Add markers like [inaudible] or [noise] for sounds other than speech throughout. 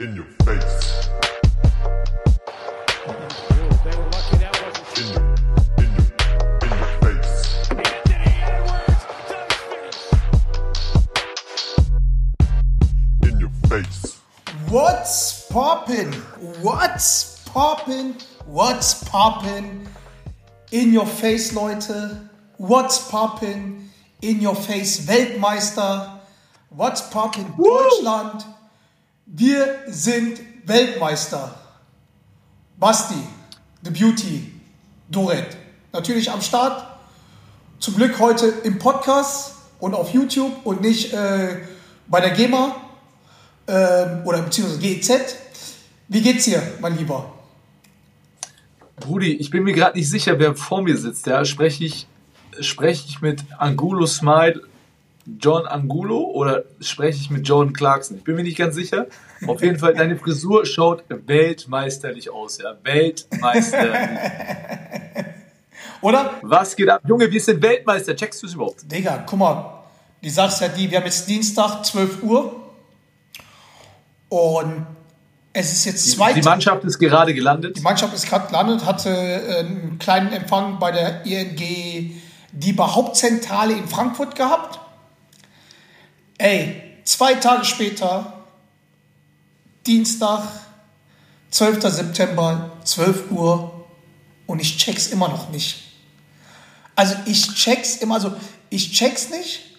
In your face. They were lucky that wasn't In your, in your, in your face. Anthony Edwards does finish. In your face. What's poppin'? What's poppin'? What's poppin'? In your face, Leute. What's poppin'? In your face, Weltmeister. What's poppin', Deutschland? Wir sind Weltmeister. Basti, The Beauty, Doret. Natürlich am Start. Zum Glück heute im Podcast und auf YouTube und nicht äh, bei der GEMA ähm, oder beziehungsweise GEZ. Wie geht's dir, mein Lieber? Brudi, ich bin mir gerade nicht sicher, wer vor mir sitzt. Ja, spreche ich, spreche ich mit Angulo Smile, John Angulo oder spreche ich mit Jordan Clarkson? Ich bin mir nicht ganz sicher. Auf jeden Fall, deine Frisur schaut weltmeisterlich aus, ja. Weltmeisterlich. [laughs] Oder? Was geht ab? Junge, wir sind Weltmeister. Checkst du es überhaupt? Digga, guck mal, die Sache ist ja die, wir haben jetzt Dienstag, 12 Uhr und es ist jetzt zwei Die Mannschaft ist gerade gelandet. Die Mannschaft ist gerade gelandet, hatte äh, einen kleinen Empfang bei der ING DIBA Hauptzentrale in Frankfurt gehabt. Ey, zwei Tage später, Dienstag, 12. September, 12 Uhr und ich check's immer noch nicht. Also ich check's immer, also ich check's nicht,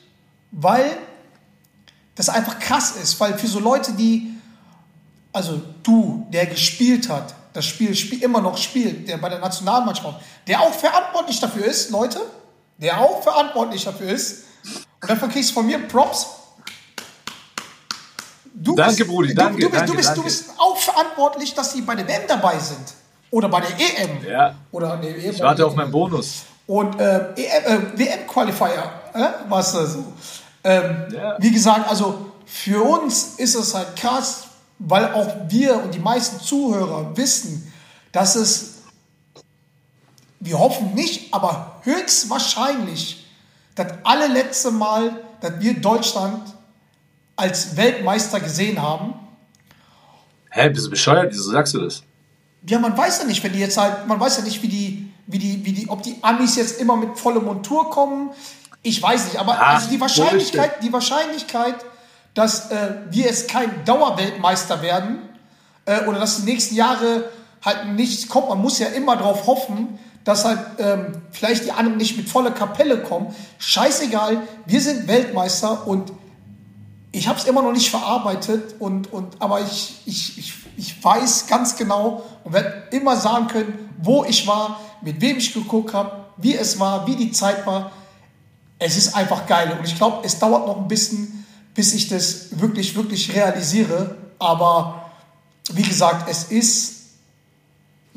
weil das einfach krass ist, weil für so Leute, die also du, der gespielt hat, das Spiel, Spiel immer noch spielt, der bei der Nationalmannschaft, der auch verantwortlich dafür ist, Leute, der auch verantwortlich dafür ist, und dafür kriegst du von mir Props. Du Danke, bist, Brudi, du, danke, du, bist, danke, du, bist, du danke. bist auch verantwortlich, dass die bei der WM dabei sind. Oder bei der EM. Ja. Oder nee, EM Ich warte auf meinen Bonus. und äh, EM, äh, WM-Qualifier, äh, was da so. Ähm, Ja. Wie gesagt, also für uns ist es halt krass, weil auch wir und die meisten Zuhörer wissen, dass es, wir hoffen nicht, aber höchstwahrscheinlich das allerletzte Mal, dass wir Deutschland als Weltmeister gesehen haben. Hä, bist du bescheuert? Wieso sagst du das? Ja, man weiß ja nicht, wenn die jetzt halt, man weiß ja nicht, wie die, wie die, wie die, ob die Amis jetzt immer mit vollem Montur kommen. Ich weiß nicht, aber Ach, also die Wahrscheinlichkeit, die Wahrscheinlichkeit, dass äh, wir jetzt kein Dauerweltmeister werden äh, oder dass die nächsten Jahre halt nichts kommt, man muss ja immer darauf hoffen, dass halt ähm, vielleicht die anderen nicht mit voller Kapelle kommen. Scheißegal, wir sind Weltmeister und ich habe es immer noch nicht verarbeitet und, und aber ich, ich, ich, ich weiß ganz genau und werde immer sagen können, wo ich war, mit wem ich geguckt habe, wie es war, wie die Zeit war. Es ist einfach geil und ich glaube, es dauert noch ein bisschen, bis ich das wirklich, wirklich realisiere. Aber wie gesagt, es ist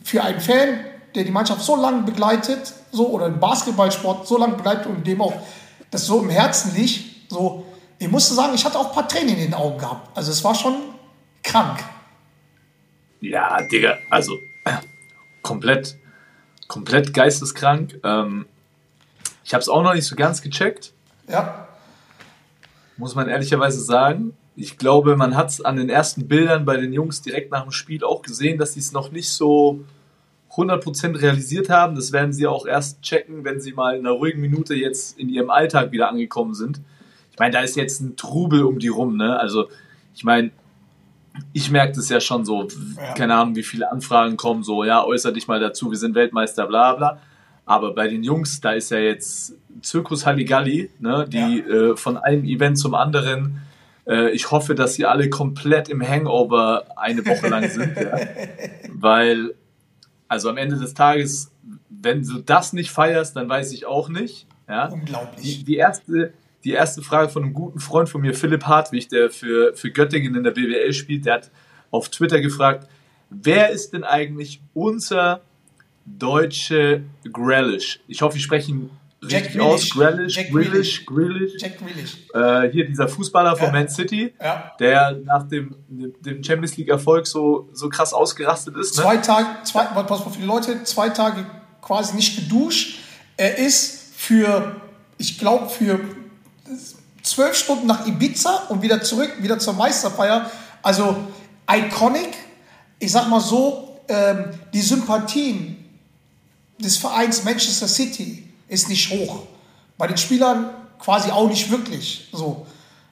für einen Fan, der die Mannschaft so lange begleitet, so oder den Basketballsport so lange begleitet und dem auch das so im Herzen liegt, so, ich musste sagen, ich hatte auch ein paar Tränen in den Augen gehabt. Also es war schon krank. Ja, Digga, also komplett, komplett geisteskrank. Ähm, ich habe es auch noch nicht so ganz gecheckt, Ja, muss man ehrlicherweise sagen. Ich glaube, man hat es an den ersten Bildern bei den Jungs direkt nach dem Spiel auch gesehen, dass sie es noch nicht so 100% realisiert haben. Das werden sie auch erst checken, wenn sie mal in einer ruhigen Minute jetzt in ihrem Alltag wieder angekommen sind. Ich meine, da ist jetzt ein Trubel um die rum, ne? Also, ich meine, ich merke das ja schon so, Ja. keine Ahnung, wie viele Anfragen kommen, so, ja, äußer dich mal dazu, wir sind Weltmeister, bla bla. Aber bei den Jungs, da ist ja jetzt Zirkus Halligalli, ne, die äh, von einem Event zum anderen. Äh, ich hoffe, dass sie alle komplett im Hangover eine Woche lang sind, ja. [laughs] weil, also am Ende des Tages, wenn du das nicht feierst, dann weiß ich auch nicht, ja. Die, unglaublich. die, erste, die erste Frage von einem guten Freund von mir, Philipp Hartwig, der für, für Göttingen in der BWL spielt, der hat auf Twitter gefragt, wer ist denn eigentlich unser deutsche Grealish? Ich hoffe, ich spreche ihn richtig aus. Grealish. Jack Grealish, Grealish. Jack Grealish. Äh, hier dieser Fußballer von Ja. Man City, Ja. der nach dem, dem Champions League Erfolg so, so krass ausgerastet ist. Ne? Zwei Tage, zwei, pass auf für die Leute, zwei Tage quasi nicht geduscht. Er ist für, ich glaube, für zwölf Stunden nach Ibiza und wieder zurück, wieder zur Meisterfeier. Also iconic. Ich sag mal so, ähm, die Sympathien des Vereins Manchester City ist nicht hoch. Bei den Spielern quasi auch nicht wirklich. So.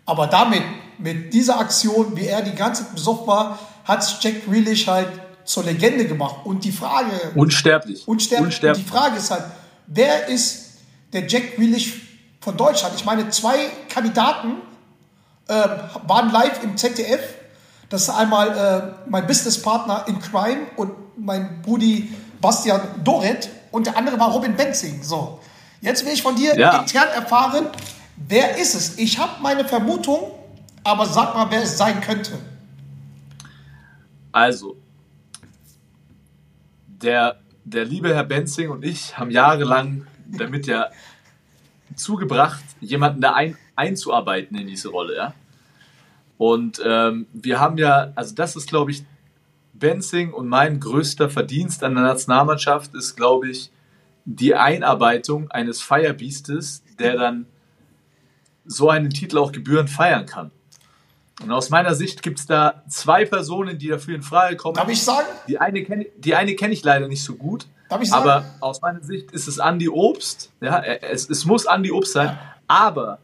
Aber damit, mit dieser Aktion, wie er die ganze Zeit besoffen war, hat Jack Grealish halt zur Legende gemacht. Und die Frage, Unsterblich. unsterblich. Unsterblich. Und die Frage ist halt, wer ist der Jack Grealish von Deutschland? Ich meine, zwei Kandidaten äh, waren live im ZDF. Das ist einmal äh, mein Businesspartner in Crime und mein Brudi Bastian Doret und der andere war Robin Benzing. So, jetzt will ich von dir Ja. intern erfahren, wer ist es? Ich habe meine Vermutung, aber sag mal, wer es sein könnte. Also, der, der liebe Herr Benzing und ich haben jahrelang damit ja zugebracht, jemanden da ein, einzuarbeiten in diese Rolle, ja. Und ähm, wir haben ja, also das ist, glaube ich, Benzing und mein größter Verdienst an der Nationalmannschaft ist, glaube ich, die Einarbeitung eines Firebeastes, der dann so einen Titel auch gebührend feiern kann. Und aus meiner Sicht gibt es da zwei Personen, die dafür in Frage kommen. Darf ich sagen? Die eine kenne kenn ich leider nicht so gut. Darf ich sagen? Aber aus meiner Sicht ist es Andy Obst. Ja, es, es muss Andy Obst sein. Aber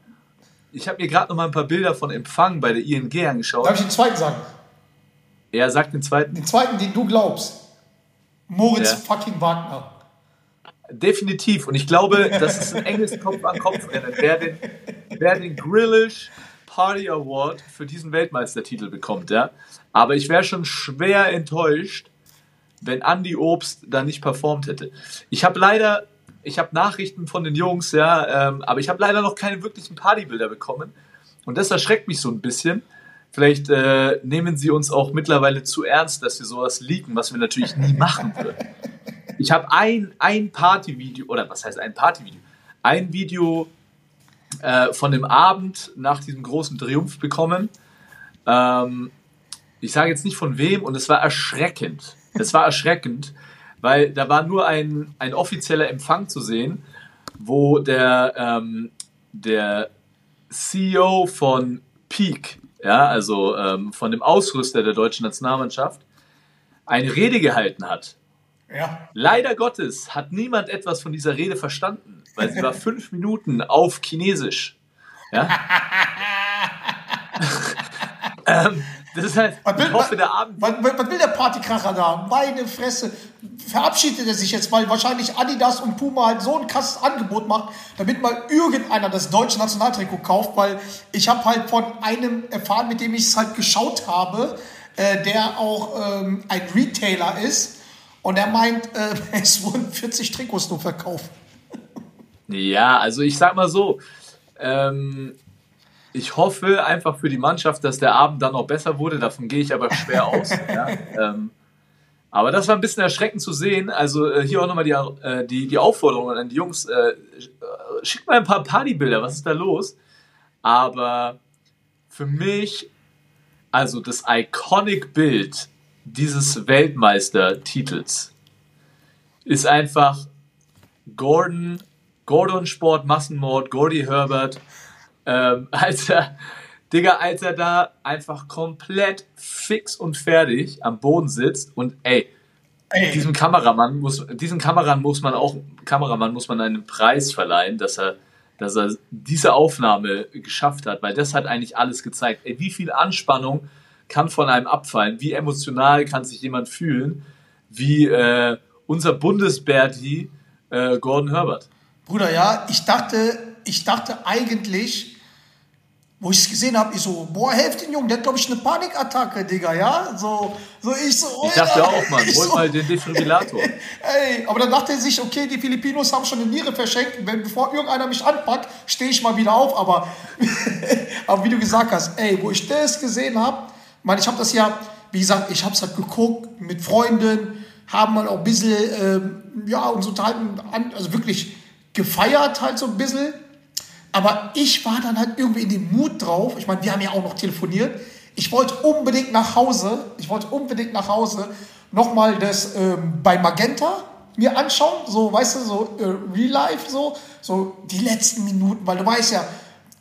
ich habe mir gerade noch mal ein paar Bilder von Empfang bei der ING angeschaut. Darf ich den zweiten sagen? Er sagt den zweiten. Den zweiten, den du glaubst. Moritz Ja. fucking Wagner. Definitiv. Und ich glaube, das ist ein enges Kopf-an-Kopf-Rennen. Wer den, wer den Grillish Party Award für diesen Weltmeistertitel bekommt, ja. Aber ich wäre schon schwer enttäuscht, wenn Andy Obst da nicht performt hätte. Ich habe leider, ich habe Nachrichten von den Jungs, ja, ähm, aber ich habe leider noch keine wirklichen Partybilder bekommen. Und das erschreckt mich so ein bisschen. Vielleicht äh, nehmen sie uns auch mittlerweile zu ernst, dass wir sowas leaken, was wir natürlich nie machen würden. Ich habe ein, ein Partyvideo, oder was heißt ein Partyvideo? Ein Video äh, von dem Abend nach diesem großen Triumph bekommen. Ähm, ich sage jetzt nicht von wem, und es war erschreckend. Es war erschreckend, weil da war nur ein, ein offizieller Empfang zu sehen, wo der, ähm, der CEO von Peak, ja, also ähm, von dem Ausrüster der deutschen Nationalmannschaft, eine Rede gehalten hat. Ja. Leider Gottes hat niemand etwas von dieser Rede verstanden, weil sie war [laughs] fünf Minuten auf Chinesisch. Ja? [laughs] ähm, das ist halt, Was will, ich hoffe, der Abend. was, was will der Partykracher da? Meine Fresse. Verabschiedet er sich jetzt, weil wahrscheinlich Adidas und Puma halt so ein krasses Angebot macht, damit mal irgendeiner das deutsche Nationaltrikot kauft, weil ich habe halt von einem erfahren, mit dem ich es halt geschaut habe, äh, der auch ähm, ein Retailer ist und er meint, äh, [laughs] es wurden 40 Trikots nur verkauft. Ja, also ich sag mal so, ähm, ich hoffe einfach für die Mannschaft, dass der Abend dann noch besser wurde. Davon gehe ich aber schwer aus. [laughs] ja? ähm, aber das war ein bisschen erschreckend zu sehen. Also äh, hier auch nochmal die, äh, die, die Aufforderung an die Jungs. Äh, schickt mal ein paar Partybilder, was ist da los? Aber für mich, also das Iconic-Bild dieses Weltmeistertitels ist einfach Gordon, Gordon Sport, Massenmord, Gordy Herbert, ähm, [laughs] als er, Digga, als er da einfach komplett fix und fertig am Boden sitzt und ey, Ey, diesem Kameramann muss, diesen Kameramann muss man auch, Kameramann muss man einen Preis verleihen, dass er, dass er diese Aufnahme geschafft hat, weil das hat eigentlich alles gezeigt. Ey, wie viel Anspannung kann von einem abfallen? Wie emotional kann sich jemand fühlen? Wie äh, unser Bundesberti äh, Gordon Herbert. Bruder, ja, ich dachte, ich dachte eigentlich, wo ich es gesehen habe, ich so, boah, helft den Jungen, der hat, glaube ich, eine Panikattacke, Digga, ja? So, so ich so, Ich dachte Alter, auch, Mann, ich hol so, mal den Defibrillator. [laughs] Ey, aber dann dachte er sich, okay, die Filipinos haben schon eine Niere verschenkt, wenn, bevor irgendeiner mich anpackt, stehe ich mal wieder auf, aber, [laughs] aber wie du gesagt hast, ey, wo ich das gesehen habe, man, ich habe das ja, wie gesagt, ich habe es halt geguckt mit Freunden, haben mal auch ein bisschen, ähm, ja, uns unterhalten, also wirklich gefeiert halt so ein bisschen. Aber ich war dann halt irgendwie in dem Mut drauf. Ich meine, wir haben ja auch noch telefoniert. Ich wollte unbedingt nach Hause. Ich wollte unbedingt nach Hause nochmal das ähm, bei Magenta mir anschauen. So, weißt du, so äh, Real Life, so, so die letzten Minuten. Weil du weißt ja,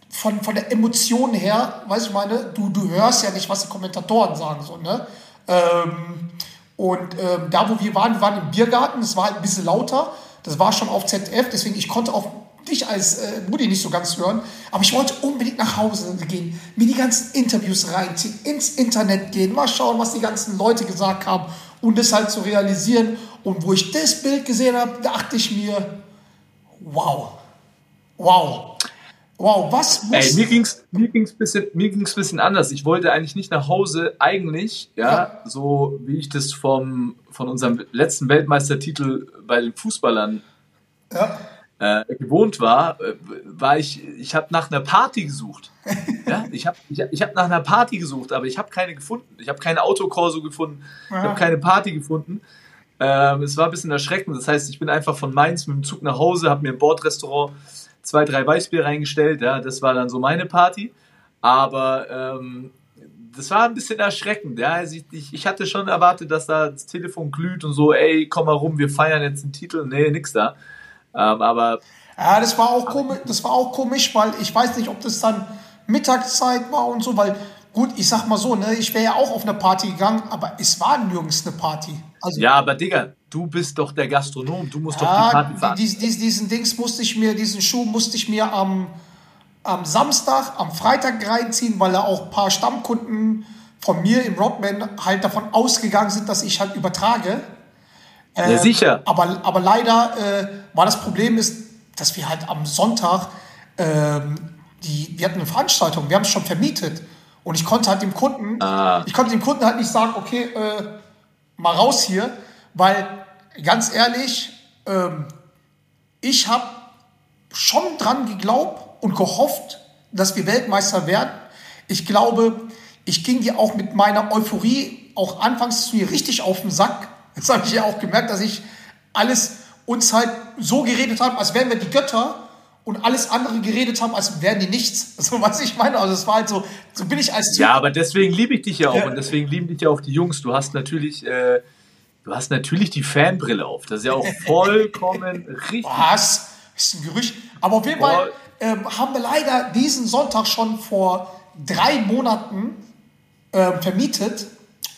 von, von der Emotion her, weiß ich meine, du, du hörst ja nicht, was die Kommentatoren sagen, so, ne? Ähm, und ähm, da, wo wir waren, wir waren im Biergarten, es war halt ein bisschen lauter, das war schon auf ZDF, deswegen ich konnte auch dich als äh, Mutti nicht so ganz hören, aber ich wollte unbedingt nach Hause gehen, mir die ganzen Interviews reinziehen, ins Internet gehen, mal schauen, was die ganzen Leute gesagt haben und das halt zu realisieren. Und wo ich das Bild gesehen habe, dachte ich mir, wow, wow, wow, was muss... Ey, mir ging's, mir ging's bisschen, mir ging's bisschen anders. Ich wollte eigentlich nicht nach Hause, eigentlich, ja, Ja. so wie ich das vom, von unserem letzten Weltmeistertitel bei den Fußballern ja, äh, gewohnt war, äh, war ich, ich habe nach einer Party gesucht. [laughs] Ja, ich habe ich, ich hab nach einer Party gesucht, aber ich habe keine gefunden. Ich habe keine Autokorso gefunden, ich habe keine Party gefunden. Ähm, es war ein bisschen erschreckend. Das heißt, ich bin einfach von Mainz mit dem Zug nach Hause, habe mir im Bordrestaurant zwei, drei Weißbier reingestellt. Ja, das war dann so meine Party. Aber ähm, das war ein bisschen erschreckend. Ja, also ich, ich, ich hatte schon erwartet, dass da das Telefon glüht und so, ey, komm mal rum, wir feiern jetzt einen Titel. Nee, nix da. Ähm, aber Ja, das war auch komisch, das war auch komisch, weil ich weiß nicht, ob das dann Mittagszeit war und so, weil gut, ich sag mal so, ne, ich wäre ja auch auf eine Party gegangen, aber es war nirgends eine Party. Also ja, aber Digga, du bist doch der Gastronom, du musst doch die ja, Party fahren. dies, dies, diesen Dings musste ich mir, diesen Schuh musste ich mir am, am Samstag, am Freitag reinziehen, weil da auch ein paar Stammkunden von mir im Rodman halt davon ausgegangen sind, dass ich halt übertrage. Ja, sicher. Aber, aber leider äh, war das Problem ist, dass wir halt am Sonntag, ähm, die, wir hatten eine Veranstaltung, wir haben es schon vermietet. Und ich konnte halt dem Kunden, Ah. ich konnte dem Kunden halt nicht sagen, okay, äh, mal raus hier, weil ganz ehrlich, ähm, ich habe schon dran geglaubt und gehofft, dass wir Weltmeister werden. Ich glaube, ich ging dir auch mit meiner Euphorie auch anfangs zu mir richtig auf den Sack. Jetzt habe ich ja auch gemerkt, dass ich alles uns halt so geredet haben, als wären wir die Götter und alles andere geredet haben, als wären die nichts. [laughs] So was ich meine. Also es war halt so, so bin ich als Typ. Ja, aber deswegen liebe ich dich ja auch Ja. und deswegen lieben dich ja auch die Jungs. Du hast natürlich, äh, du hast natürlich die Fanbrille auf. Das ist ja auch [laughs] vollkommen richtig. Was? Ist ein Gerücht. Aber auf jeden. Fall ähm, haben wir leider diesen Sonntag schon vor drei Monaten ähm, vermietet.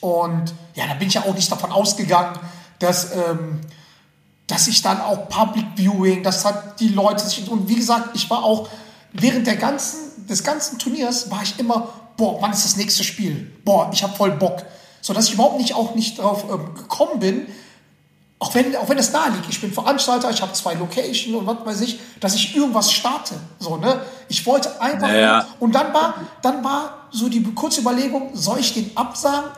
Und ja, da bin ich ja auch nicht davon ausgegangen, dass, ähm, dass ich dann auch Public Viewing, dass halt die Leute sich. Und wie gesagt, ich war auch während der ganzen, des ganzen Turniers, war ich immer, boah, wann ist das nächste Spiel? Boah, ich habe voll Bock. So dass ich überhaupt nicht auch nicht drauf ähm, gekommen bin, auch wenn, auch wenn es nahe liegt, ich bin Veranstalter, ich habe zwei Location und was weiß ich, dass ich irgendwas starte. So, ne? Ich wollte einfach. Naja. Und dann war, dann war so die kurze Überlegung, soll ich den absagen?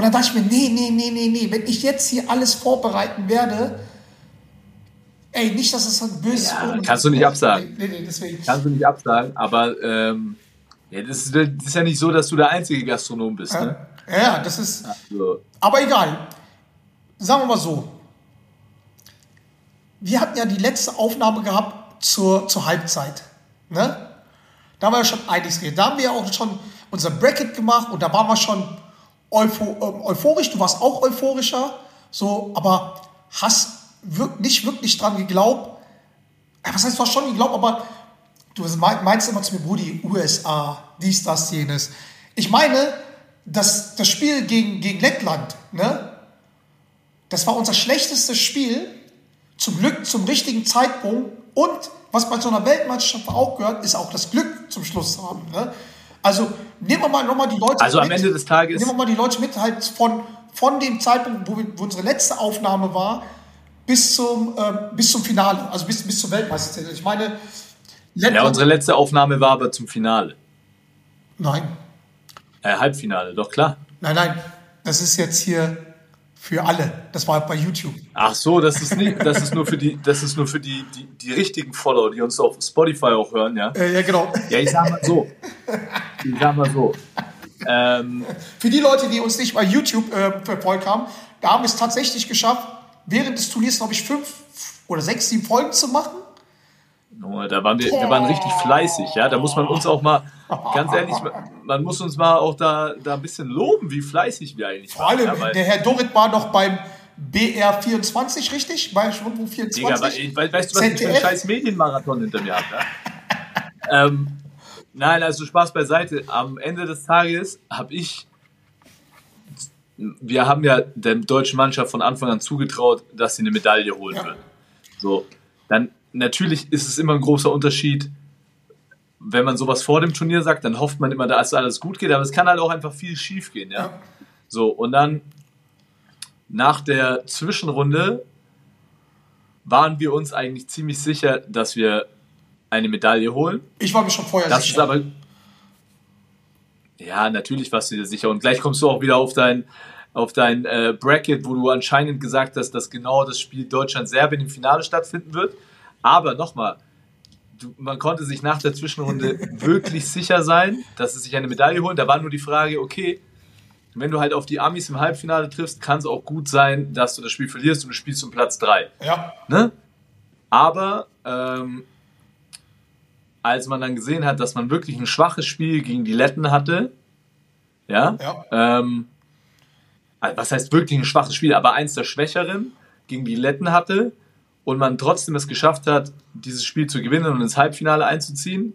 Und dann dachte ich mir, nee, nee, nee, nee, nee, wenn ich jetzt hier alles vorbereiten werde, ey, nicht, dass es dann böse Ja, ist. kannst du nicht absagen. Nee, nee, deswegen. Kannst du nicht absagen, aber ähm, ja, das, ist, das ist ja nicht so, dass du der einzige Gastronom bist. Ne? Ja, das ist. So. Aber egal. Sagen wir mal so. Wir hatten ja die letzte Aufnahme gehabt zur, zur Halbzeit. Ne? Da haben wir ja schon einiges geredet. Da haben wir ja auch schon unser Bracket gemacht und da waren wir schon eupho ähm, euphorisch. Du warst auch euphorischer. So, aber hast wirk nicht wirklich dran geglaubt. Was heißt, du hast schon geglaubt, aber du mein- meinst immer zu mir, Brudi, USA, dies, das, jenes. Ich meine, das, das Spiel gegen, gegen Lettland, ne? Das war unser schlechtestes Spiel. Zum Glück zum richtigen Zeitpunkt. Und was bei so einer Weltmeisterschaft auch gehört, ist auch das Glück zum Schluss haben. Ne? Also nehmen wir mal nochmal die Leute Also am Ende des Tages- Nehmen wir mal die Leute mit, halt von, von dem Zeitpunkt, wo, wir, wo unsere letzte Aufnahme war, bis zum, ähm, bis zum Finale, also bis, bis zum Weltmeistertitel. Ich meine, Ja, unsere letzte Aufnahme war aber zum Finale. nein, Äh, Halbfinale, doch klar. nein, nein. Das ist jetzt hier für alle. Das war bei YouTube. Ach so, das ist nicht, das ist nur für die, das ist nur für die, die, die richtigen Follower, die uns auf Spotify auch hören, ja. Äh, ja, genau. Ja, ich sag mal so. Ich sag mal so. Ähm, Für die Leute, die uns nicht bei YouTube äh, verfolgt haben, da haben wir es tatsächlich geschafft, während des Turniers, glaube ich, fünf oder sechs, sieben Folgen zu machen. da waren wir, wir waren richtig fleißig, ja. Da muss man uns auch mal, ganz ehrlich, man muss uns mal auch da, da ein bisschen loben, wie fleißig wir eigentlich Vor allem, Ja, der Herr Dorit war noch beim BR24, richtig? Bei Digga, 24. we- we- weißt du, was ich für einen ZDF? scheiß Medienmarathon hinter mir habe, ja? ähm, Nein, also Spaß beiseite. Am Ende des Tages habe ich, wir haben ja der deutschen Mannschaft von Anfang an zugetraut, dass sie eine Medaille holen Ja. wird. So, dann natürlich ist es immer ein großer Unterschied, wenn man sowas vor dem Turnier sagt, dann hofft man immer, dass alles gut geht, aber es kann halt auch einfach viel schief gehen, ja. Ja. So, und dann nach der Zwischenrunde waren wir uns eigentlich ziemlich sicher, dass wir eine Medaille holen. Ich war mir schon vorher Das ist sicher. aber. Ja, natürlich warst du dir sicher. Und gleich kommst du auch wieder auf dein, auf dein äh, Bracket, wo du anscheinend gesagt hast, dass genau das Spiel Deutschland-Serbien im Finale stattfinden wird. Aber nochmal, man konnte sich nach der Zwischenrunde [laughs] wirklich sicher sein, dass sie sich eine Medaille holen. Da war nur die Frage, okay, wenn du halt auf die Amis im Halbfinale triffst, kann es auch gut sein, dass du das Spiel verlierst und du spielst um Platz 3. ja. Ne? Aber ähm, als man dann gesehen hat, dass man wirklich ein schwaches Spiel gegen die Letten hatte, ja, Ja. ähm, also was heißt wirklich ein schwaches Spiel, aber eins der schwächeren gegen die Letten hatte und man trotzdem es geschafft hat, dieses Spiel zu gewinnen und ins Halbfinale einzuziehen,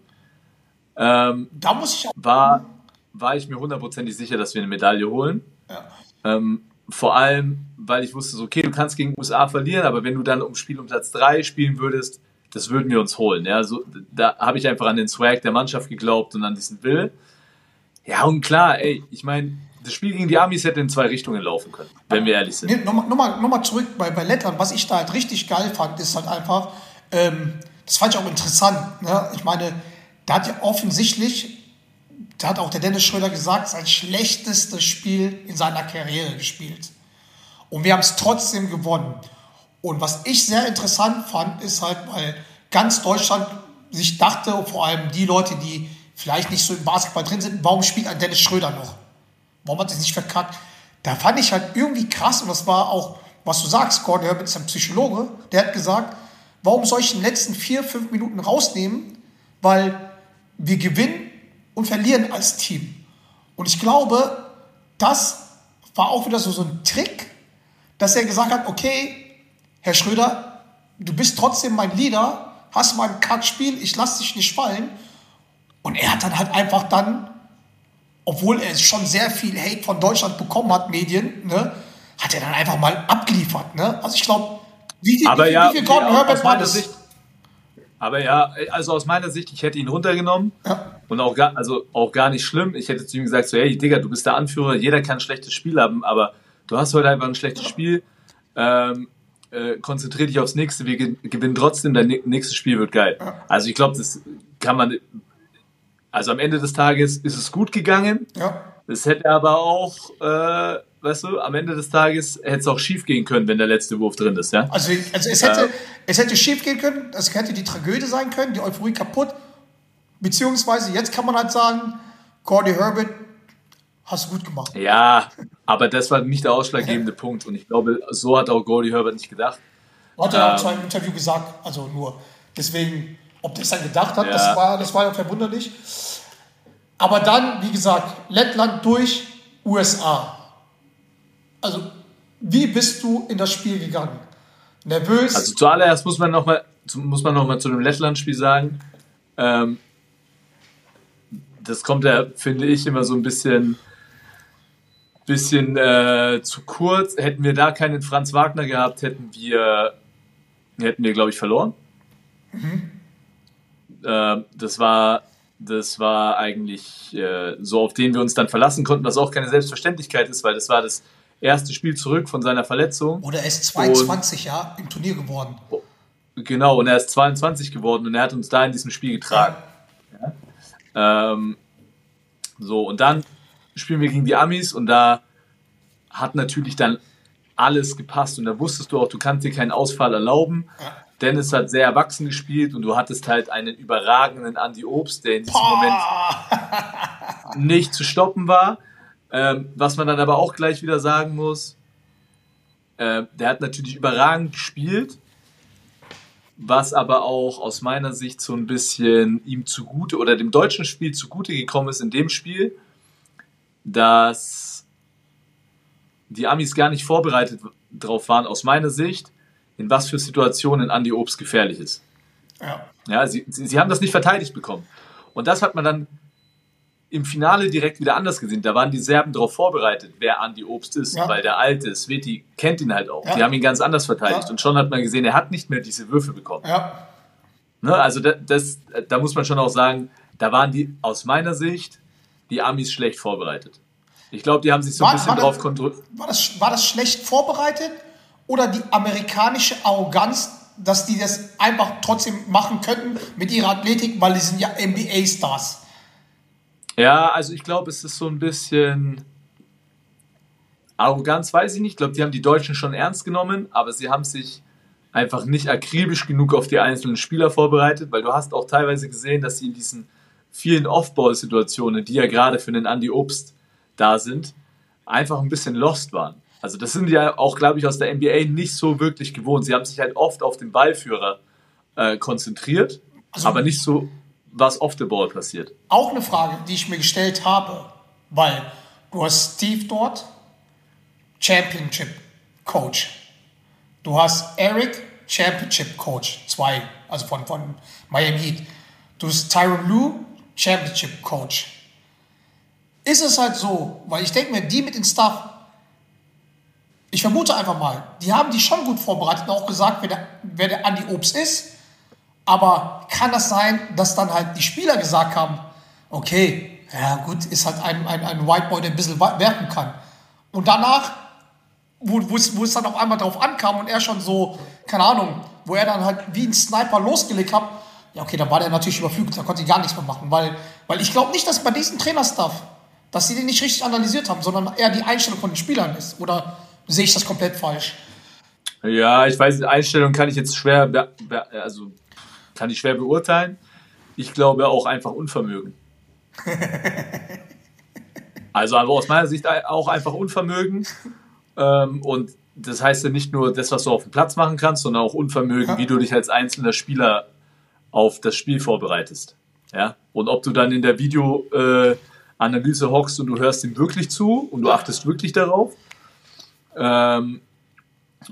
ähm, Da muss ich war, war ich mir hundertprozentig sicher, dass wir eine Medaille holen. Ja. Ähm, vor allem, weil ich wusste, okay, du kannst gegen USA verlieren, aber wenn du dann um Spiel um Platz 3 spielen würdest, das würden wir uns holen. Ja, so, da habe ich einfach an den Swag der Mannschaft geglaubt und an diesen Will. Ja, und klar, ey, ich meine, das Spiel gegen die Amis hätte in zwei Richtungen laufen können, wenn wir ehrlich sind. Nee, nochmal noch mal, noch mal zurück bei, bei Lettland. Was ich da halt richtig geil fand, ist halt einfach, ähm, das fand ich auch interessant. Ne? Ich meine, da hat ja offensichtlich, da hat auch der Dennis Schröder gesagt, sein schlechtestes Spiel in seiner Karriere gespielt. Und wir haben es trotzdem gewonnen. Und was ich sehr interessant fand, ist halt, weil ganz Deutschland sich dachte, vor allem die Leute, die vielleicht nicht so im Basketball drin sind, warum spielt ein Dennis Schröder noch? Warum hat er sich verkackt? Da fand ich halt irgendwie krass und das war auch, was du sagst, Gordon Herbert ist ein Psychologe, der hat gesagt, warum soll ich den letzten vier, fünf Minuten rausnehmen? Weil wir gewinnen und verlieren als Team. Und ich glaube, das war auch wieder so, so ein Trick, dass er gesagt hat, okay, Herr Schröder, du bist trotzdem mein Leader, hast mal ein Kackspiel, ich lasse dich nicht fallen. Und er hat dann halt einfach dann, obwohl er schon sehr viel Hate von Deutschland bekommen hat, Medien, ne, hat er dann einfach mal abgeliefert. Ne? Also ich glaube, wie, viel- Aber wie, ja, wie viel Gordon Herbert war das? Sicht, aber ja, also aus meiner Sicht, ich hätte ihn runtergenommen Ja. und auch gar, also auch gar nicht schlimm. Ich hätte zu ihm gesagt, so, hey, Digga, du bist der Anführer, jeder kann ein schlechtes Spiel haben, aber du hast heute einfach ein schlechtes Spiel. Ähm, äh, konzentrier dich aufs nächste, wir ge- gewinnen trotzdem, dein nä- nächstes Spiel wird geil. Also ich glaube, das kann man, also am Ende des Tages ist es gut gegangen. Ja. Es hätte aber auch, äh, weißt du, am Ende des Tages hätte es auch schief gehen können, wenn der letzte Wurf drin ist, ja. Also, also es, hätte, Ja. es hätte schief gehen können, es hätte die Tragödie sein können, die Euphorie kaputt. Beziehungsweise jetzt kann man halt sagen, Cordy Herbert, hast du gut gemacht. Ja, aber das war nicht der ausschlaggebende Punkt. Und ich glaube, so hat auch Goldie Herbert nicht gedacht. Hat er auch Ähm. zwar im Interview gesagt, also nur. Deswegen, ob das dann gedacht hat, Ja. das, war, das war ja verwunderlich. Aber dann, wie gesagt, Lettland durch USA. Also, wie bist du in das Spiel gegangen? Nervös? Also zuallererst muss man nochmal muss man noch mal zu dem Lettland-Spiel sagen. Ähm, das kommt ja, finde ich, immer so ein bisschen, bisschen äh, zu kurz. Hätten wir da keinen Franz Wagner gehabt, hätten wir, hätten wir, glaube ich, verloren. Ähm, das war, das war eigentlich äh, so, auf den wir uns dann verlassen konnten, was auch keine Selbstverständlichkeit ist, weil das war das erste Spiel zurück von seiner Verletzung. Oder er ist 22 Jahre im Turnier geworden. Genau, und er ist 22 geworden und er hat uns da in diesem Spiel getragen. Ähm, so, und dann spielen wir gegen die Amis und da hat natürlich dann alles gepasst und da wusstest du auch, du kannst dir keinen Ausfall erlauben. Dennis hat sehr erwachsen gespielt und du hattest halt einen überragenden Andy Obst, der in diesem Moment nicht zu stoppen war. Ähm, was man dann aber auch gleich wieder sagen muss, äh, der hat natürlich überragend gespielt, was aber auch aus meiner Sicht so ein bisschen ihm zugute oder dem deutschen Spiel zugute gekommen ist in dem Spiel, dass die Amis gar nicht vorbereitet drauf waren, aus meiner Sicht, in was für Situationen Andy Obst gefährlich ist. Ja. Ja, sie, sie, sie haben das nicht verteidigt bekommen. Und das hat man dann im Finale direkt wieder anders gesehen. Da waren die Serben darauf vorbereitet, wer Andi Obst ist, Ja. weil der alte Sveti kennt ihn halt auch. Ja. Die haben ihn ganz anders verteidigt. Ja. Und schon hat man gesehen, er hat nicht mehr diese Würfe bekommen. Ja. Ne? Also da, das, da muss man schon auch sagen, da waren die aus meiner Sicht die Amis schlecht vorbereitet. Ich glaube, die haben sich so ein War- bisschen war drauf kontrolliert. War das, war das schlecht vorbereitet oder die amerikanische Arroganz, dass die das einfach trotzdem machen könnten mit ihrer Athletik, weil die sind ja NBA-Stars? Ja, also ich glaube, es ist so ein bisschen Arroganz, weiß ich nicht. Ich glaube, die haben die Deutschen schon ernst genommen, aber sie haben sich einfach nicht akribisch genug auf die einzelnen Spieler vorbereitet, weil du hast auch teilweise gesehen, dass sie in diesen vielen Off-Ball-Situationen, die ja gerade für den Andy Obst da sind, einfach ein bisschen lost waren. Also das sind ja auch, glaube ich, aus der NBA nicht so wirklich gewohnt. Sie haben sich halt oft auf den Ballführer äh, konzentriert, Also- aber nicht so, was off the ball passiert. Auch eine Frage, die ich mir gestellt habe, weil du hast Steve dort, Championship Coach. Du hast Eric, Championship Coach, zwei, also von, von Miami Heat. Du hast Tyron Lue, Championship Coach. Ist es halt so, weil ich denke mir, die mit dem Staff, ich vermute einfach mal, die haben die schon gut vorbereitet und auch gesagt, wer der, wer der Andy Obst ist. Aber kann das sein, dass dann halt die Spieler gesagt haben, okay, ja gut, ist halt ein, ein, ein White Boy, der ein bisschen werfen kann. Und danach, wo, wo, es, wo es dann auf einmal drauf ankam und er schon so, keine Ahnung, wo er dann halt wie ein Sniper losgelegt hat, ja okay, dann war der natürlich überflügelt, da konnte ich gar nichts mehr machen. Weil, weil ich glaube nicht, dass bei diesem Trainerstaff, dass sie den nicht richtig analysiert haben, sondern eher die Einstellung von den Spielern ist. Oder sehe ich das komplett falsch? Ja, ich weiß, Einstellung kann ich jetzt schwer, also kann ich schwer beurteilen. Ich glaube auch einfach Unvermögen. [laughs] Also aber aus meiner Sicht auch einfach Unvermögen. Ähm, und das heißt ja nicht nur das, was du auf dem Platz machen kannst, sondern auch Unvermögen, wie du dich als einzelner Spieler auf das Spiel vorbereitest. Ja? Und ob du dann in der Videoanalyse äh, hockst und du hörst ihm wirklich zu und du achtest wirklich darauf. Ähm,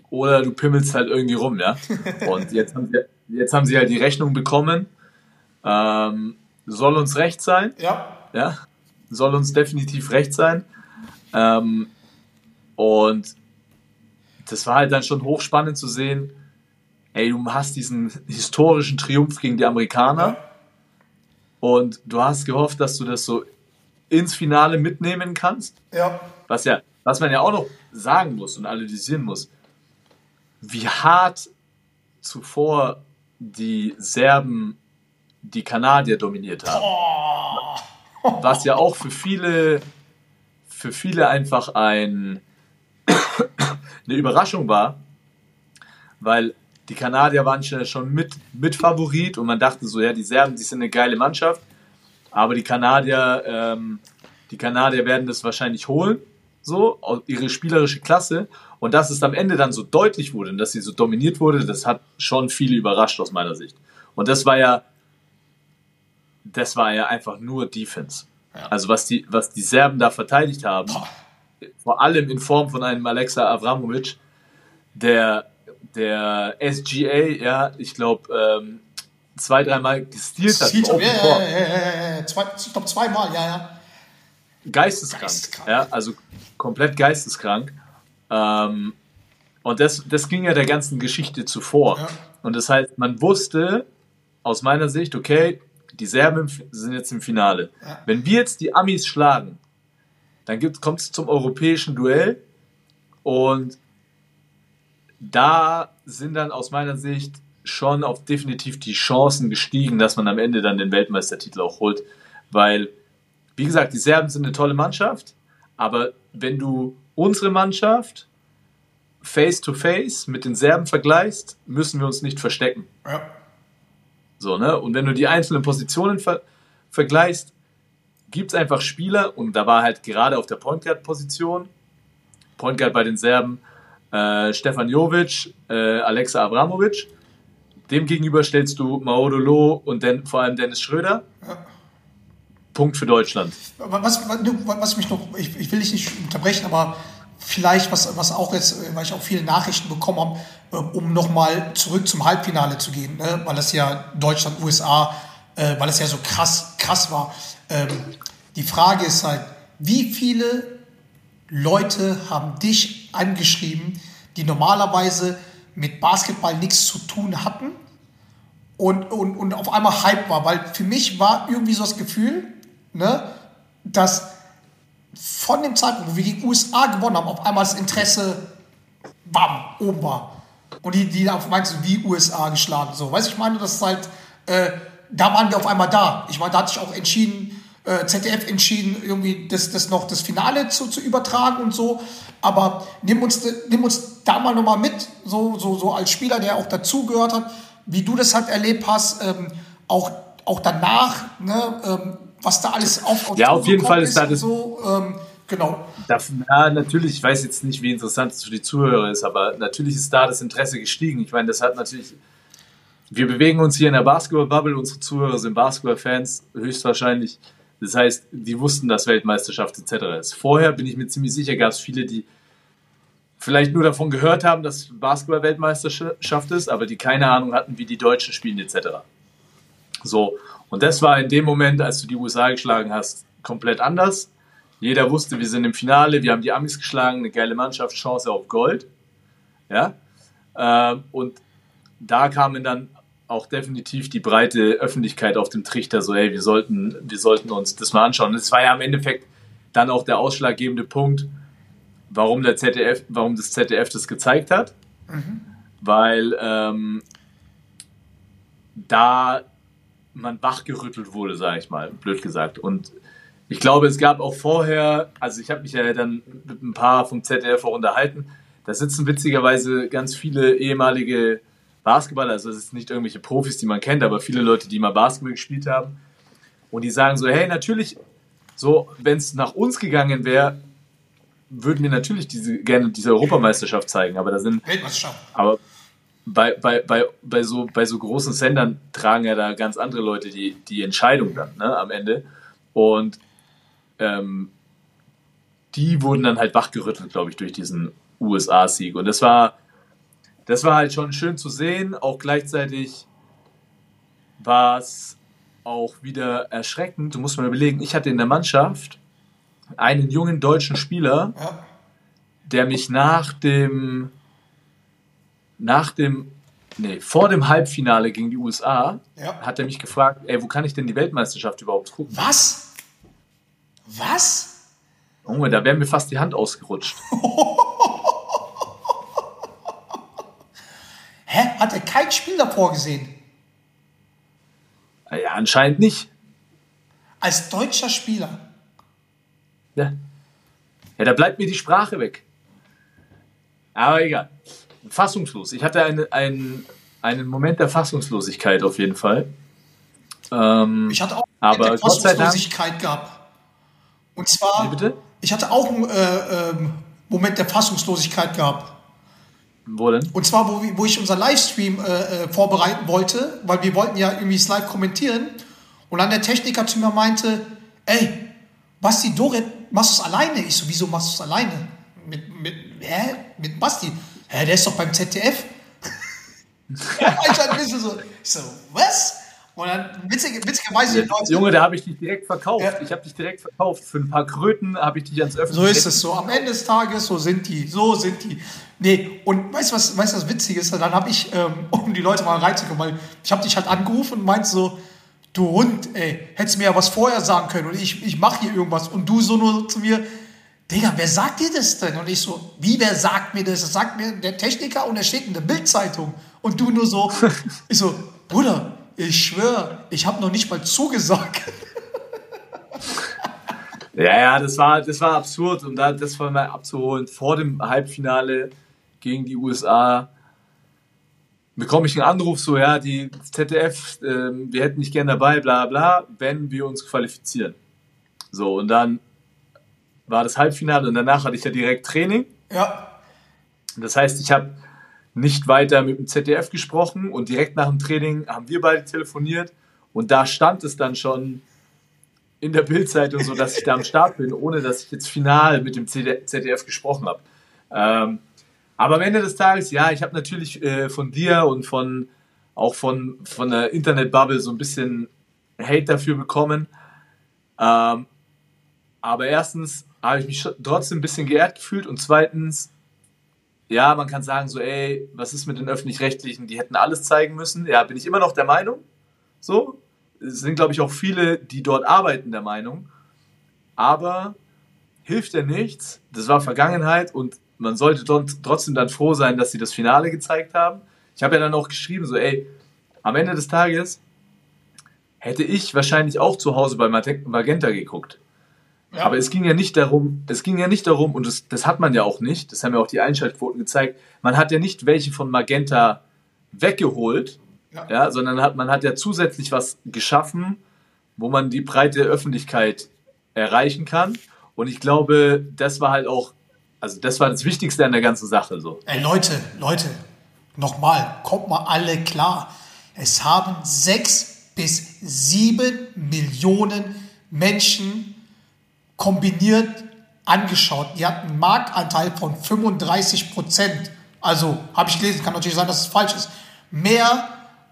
oder du pimmelst halt irgendwie rum, ja. [laughs] Und jetzt haben sie, jetzt haben sie halt die Rechnung bekommen. Ähm, soll uns recht sein, Ja. ja. Soll uns definitiv recht sein. Ähm, und das war halt dann schon hochspannend zu sehen, ey, du hast diesen historischen Triumph gegen die Amerikaner und du hast gehofft, dass du das so ins Finale mitnehmen kannst Ja. was ja, was man ja auch noch sagen muss und analysieren muss, wie hart zuvor die Serben die Kanadier dominiert haben. Was ja auch für viele, für viele einfach ein, [coughs] eine Überraschung war, weil die Kanadier waren schon- mit, mit Favorit und man dachte so, ja, die Serben, die sind eine geile Mannschaft, aber die Kanadier, ähm, die Kanadier werden das wahrscheinlich holen, so, ihre spielerische Klasse. Und dass es am Ende dann so deutlich wurde und dass sie so dominiert wurde, das hat schon viele überrascht aus meiner Sicht. Und das war ja, das war ja einfach nur Defense. Also was die, was die Serben da verteidigt haben, vor allem in Form von einem Alexa Avramovic, der, der SGA, ja, ich glaube, ähm, zwei, dreimal gestealt hat. im Sieht, ja, ja, ja. Zwei, ich glaube zweimal, ja, ja. geisteskrank. Geisteskrank. Ja, also komplett geisteskrank. Ähm, und das, das ging ja der ganzen Geschichte zuvor. Ja. Und das heißt, man wusste aus meiner Sicht, okay, die Serben sind jetzt im Finale. Ja. Wenn wir jetzt die Amis schlagen, dann kommt es zum europäischen Duell und da sind dann aus meiner Sicht schon auf definitiv die Chancen gestiegen, dass man am Ende dann den Weltmeistertitel auch holt, weil wie gesagt, die Serben sind eine tolle Mannschaft, aber wenn du unsere Mannschaft face to face mit den Serben vergleichst, müssen wir uns nicht verstecken. ja. So, ne? Und wenn du die einzelnen Positionen ver vergleichst, gibt es einfach Spieler, und da war halt gerade auf der Point Guard Position, Point Guard bei den Serben, äh, Stefan Jovic, äh, Alexa Abramovic. Dem gegenüber stellst du Maodolo und dann vor allem Dennis Schröder. Punkt für Deutschland. Was, was, was mich noch, ich, ich will dich nicht unterbrechen, aber vielleicht, was, was auch jetzt, äh, weil ich auch viele Nachrichten bekommen habe, äh, um nochmal zurück zum Halbfinale zu gehen, ne? weil das ja Deutschland, USA, äh, weil es ja so krass, krass war. Ähm, Die Frage ist halt, wie viele Leute haben dich angeschrieben, die normalerweise mit Basketball nichts zu tun hatten und, und, und auf einmal Hype war? Weil für mich war irgendwie so das Gefühl, ne, dass von dem Zeitpunkt, wo wir die USA gewonnen haben, auf einmal das Interesse bam, oben war. Und die, die auf meinst du, wie USA geschlagen. So, weißt du, ich meine, das ist halt, äh, da waren wir auf einmal da. Ich meine, da hatte ich auch entschieden, äh, ZDF entschieden, irgendwie das, das noch das Finale zu, zu übertragen und so. Aber nimm uns, nimm uns da mal nochmal mit, so, so, so als Spieler, der auch dazugehört hat, wie du das halt erlebt hast, ähm, auch, auch danach, ne, ähm, was da alles auf, auf Ja, auf jeden Fall ist da das- so. Ähm, genau. Das, ja, natürlich, ich weiß jetzt nicht, wie interessant es für die Zuhörer ist, aber natürlich ist da das Interesse gestiegen. Ich meine, das hat natürlich. Wir bewegen uns hier in der Basketball-Bubble, unsere Zuhörer sind Basketball-Fans, höchstwahrscheinlich. Das heißt, die wussten, dass Weltmeisterschaft etc. ist. Vorher bin ich mir ziemlich sicher, gab es viele, die vielleicht nur davon gehört haben, dass Basketball-Weltmeisterschaft ist, aber die keine Ahnung hatten, wie die Deutschen spielen etc. So, und das war in dem Moment, als du die USA geschlagen hast, komplett anders. Jeder wusste, wir sind im Finale, wir haben die Amis geschlagen, eine geile Mannschaft, Chance auf Gold. Ja? Ähm, und da kamen dann auch definitiv die breite Öffentlichkeit auf dem Trichter, so, hey, wir sollten, wir sollten uns das mal anschauen. Es war ja im Endeffekt dann auch der ausschlaggebende Punkt, warum, der ZDF, warum das ZDF das gezeigt hat. Weil ähm, da man wachgerüttelt wurde, sage ich mal, blöd gesagt. Und ich glaube, es gab auch vorher, also ich habe mich ja dann mit ein paar vom ZDF auch unterhalten, da sitzen witzigerweise ganz viele ehemalige Basketballer, also es ist nicht irgendwelche Profis, die man kennt, aber viele Leute, die mal Basketball gespielt haben. Und die sagen so, hey, natürlich, so, wenn es nach uns gegangen wäre, würden wir natürlich diese, gerne diese Europameisterschaft zeigen, aber da sind Weltmeisterschaft. aber bei, bei, bei, bei, so, bei so großen Sendern tragen ja da ganz andere Leute die, die Entscheidung dann ne, am Ende. Und ähm, die wurden dann halt wachgerüttelt, glaube ich, durch diesen USA-Sieg. Und das war, das war halt schon schön zu sehen. Auch gleichzeitig war es auch wieder erschreckend. Du musst mal überlegen, ich hatte in der Mannschaft einen jungen deutschen Spieler, der mich nach dem, nach dem, nee, vor dem Halbfinale gegen die USA, Ja. hat er mich gefragt, ey, wo kann ich denn die Weltmeisterschaft überhaupt gucken? Was? Was? Junge, da wäre mir fast die Hand ausgerutscht. [laughs] Hä? Hat er kein Spiel davor gesehen? Ja, anscheinend nicht. Als deutscher Spieler. Ja. ja, da bleibt mir die Sprache weg. Aber egal. Fassungslos. Ich hatte eine, einen, einen Moment der Fassungslosigkeit auf jeden Fall. Ähm, Ich hatte auch Aber eine Gott sei Dank- Fassungslosigkeit gehabt. Und zwar, ich hatte auch einen äh, ähm, Moment der Fassungslosigkeit gehabt. Wo denn? Und zwar, wo, wo ich unser Livestream äh, äh, vorbereiten wollte, weil wir wollten ja irgendwie es live kommentieren. Und dann der Techniker zu mir meinte, ey, Basti Doret, machst du es alleine? Ich so, wieso machst du es alleine? Mit, mit, hä? Mit Basti? Hä, der ist doch beim ZDF. [laughs] ich halt so, ich so, was? Und dann witzige, witzigerweise Leute, Junge, da habe ich dich direkt verkauft. Ja. Ich habe dich direkt verkauft. Für ein paar Kröten habe ich dich ans öffentliche So ist es so. Am Ende des Tages, so sind die. So sind die. Nee, und weißt du, was, weißt, was witzig ist? Dann habe ich, ähm, [laughs] um die Leute mal reinzukommen, weil ich habe dich halt angerufen und meinst so, du Hund, ey, hättest mir ja was vorher sagen können und ich, ich mache hier irgendwas. Und du so nur zu mir, Digga, wer sagt dir das denn? Und ich so, wie, wer sagt mir das? Das sagt mir der Techniker und er steht in der Bildzeitung. Und du nur so, [laughs] ich so, Bruder, ich schwöre, ich habe noch nicht mal zugesagt. Ja, ja, das war, das war absurd. Und da, das war mal abzuholen. Vor dem Halbfinale gegen die USA bekomme ich einen Anruf, so, ja, die ZDF, ähm, wir hätten dich gern dabei, bla bla, wenn wir uns qualifizieren. So, und dann war das Halbfinale und danach hatte ich ja direkt Training. Ja, Das heißt, ich habe nicht weiter mit dem ZDF gesprochen und direkt nach dem Training haben wir beide telefoniert und da stand es dann schon in der Bildzeitung so, dass ich da am Start bin, ohne dass ich jetzt final mit dem ZDF gesprochen habe. Ähm, aber am Ende des Tages, ja, ich habe natürlich äh, von dir und von auch von, von der Internetbubble so ein bisschen Hate dafür bekommen. Ähm, aber erstens habe ich mich trotzdem ein bisschen geehrt gefühlt und zweitens, ja, man kann sagen so, ey, was ist mit den Öffentlich-Rechtlichen? Die hätten alles zeigen müssen. Ja, bin ich immer noch der Meinung. So. Es sind, glaube ich, auch viele, die dort arbeiten, der Meinung. Aber hilft ja nichts. Das war Vergangenheit und man sollte trotzdem dann froh sein, dass sie das Finale gezeigt haben. Ich habe ja dann auch geschrieben, so, ey, am Ende des Tages hätte ich wahrscheinlich auch zu Hause bei Magenta geguckt. Ja. Aber es ging ja nicht darum, es ging ja nicht darum, und das, das hat man ja auch nicht, das haben ja auch die Einschaltquoten gezeigt, man hat ja nicht welche von Magenta weggeholt, Ja. ja. sondern hat, man hat ja zusätzlich was geschaffen, wo man die breite Öffentlichkeit erreichen kann. Und ich glaube, das war halt auch, also das war das Wichtigste an der ganzen Sache so. Ey, Leute, Leute, nochmal, kommt mal alle klar. Es haben sechs bis sieben Millionen Menschen kombiniert angeschaut. Die hatten einen Marktanteil von 35 Prozent. Also, habe ich gelesen, kann natürlich sein, dass es falsch ist. Mehr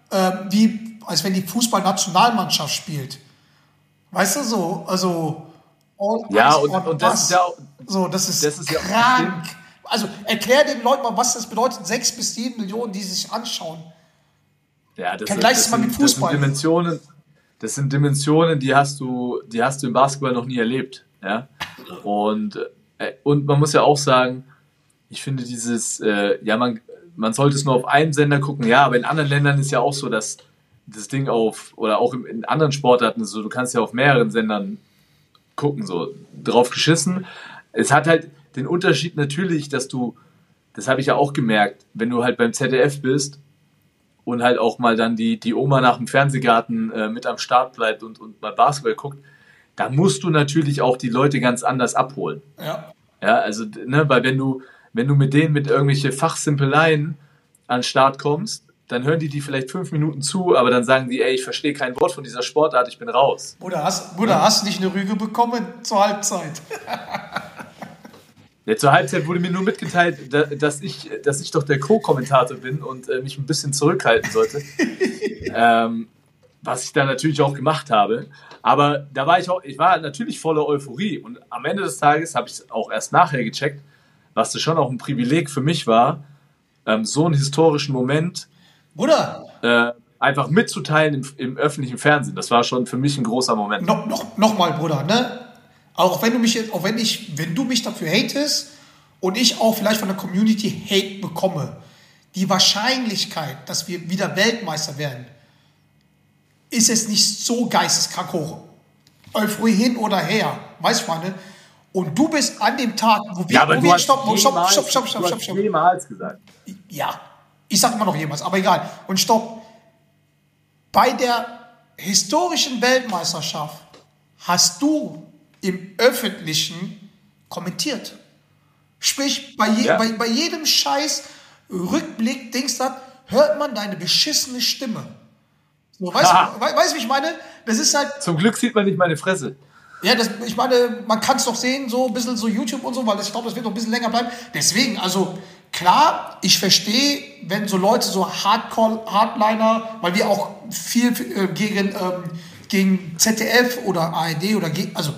äh, wie, als wenn die Fußballnationalmannschaft spielt. Weißt du so? Also. Ja, und- und das us. ist ja auch- So, das ist, das ist ja krank. Also erklär den Leuten mal, was das bedeutet. Sechs bis sieben Millionen, die sich anschauen. Ja, das, Vergleich das mal mit sind, das Fußball. sind Dimensionen, das sind Dimensionen, die hast du, die hast du im Basketball noch nie erlebt. Ja? Und, äh, und man muss ja auch sagen, ich finde dieses, äh, ja, man, man sollte es nur auf einen Sender gucken, ja, aber in anderen Ländern ist ja auch so, dass das Ding auf, oder auch in, anderen Sportarten so, du kannst ja auf mehreren Sendern gucken, so drauf geschissen. Es hat halt den Unterschied natürlich, dass du, das habe ich ja auch gemerkt, wenn du halt beim ZDF bist und halt auch mal dann die, die Oma nach dem Fernsehgarten äh, mit am Start bleibt und, und mal Basketball guckt, da musst du natürlich auch die Leute ganz anders abholen. Ja. Ja, also, ne, weil wenn du, wenn du mit denen mit irgendwelche Fachsimpeleien an den Start kommst, dann hören die die vielleicht fünf Minuten zu, aber dann sagen die, ey, ich verstehe kein Wort von dieser Sportart, ich bin raus. Bruder, hast, Bruder, hast nicht eine Rüge bekommen zur Halbzeit? [laughs] Ja, zur Halbzeit wurde mir nur mitgeteilt, da- dass ich, dass ich doch der Co-Kommentator bin und äh, mich ein bisschen zurückhalten sollte. [laughs] ähm, was ich dann natürlich auch gemacht habe. Aber da war ich auch, ich war natürlich voller Euphorie und am Ende des Tages habe ich es auch erst nachher gecheckt, was das schon auch ein Privileg für mich war, ähm, so einen historischen Moment Bruder, äh, einfach mitzuteilen im, im öffentlichen Fernsehen. Das war schon für mich ein großer Moment. noch, noch, noch mal, Bruder, ne? Auch wenn du mich auch wenn ich, wenn du mich dafür hatest und ich auch vielleicht von der Community Hate bekomme, die Wahrscheinlichkeit, dass wir wieder Weltmeister werden, ist es nicht so geisteskrank hoch. Euphorie hin oder her, weißt du, meine? Und du bist an dem Tag, wo wir, Ja, wo wir, stopp, stopp, stopp, stopp, stopp, stopp, stopp, jemals gesagt. Ja, ich sag immer noch jemals, aber egal. Und stopp. Bei der historischen Weltmeisterschaft hast du im Öffentlichen kommentiert. Sprich, bei, je, Ja. bei, bei jedem Scheiß Rückblick, Dings hört man deine beschissene Stimme. So, weißt, Ah. du, we, weißt du, wie ich meine? Das ist halt, Zum Glück sieht man nicht meine Fresse. ja, das, ich meine, man kann es doch sehen, so ein bisschen so YouTube und so, weil das, ich glaube, das wird noch ein bisschen länger bleiben. Deswegen, also klar, ich verstehe, wenn so Leute so Hardcore, Hardliner, weil wir auch viel äh, gegen, ähm, gegen ZDF oder ARD oder G, also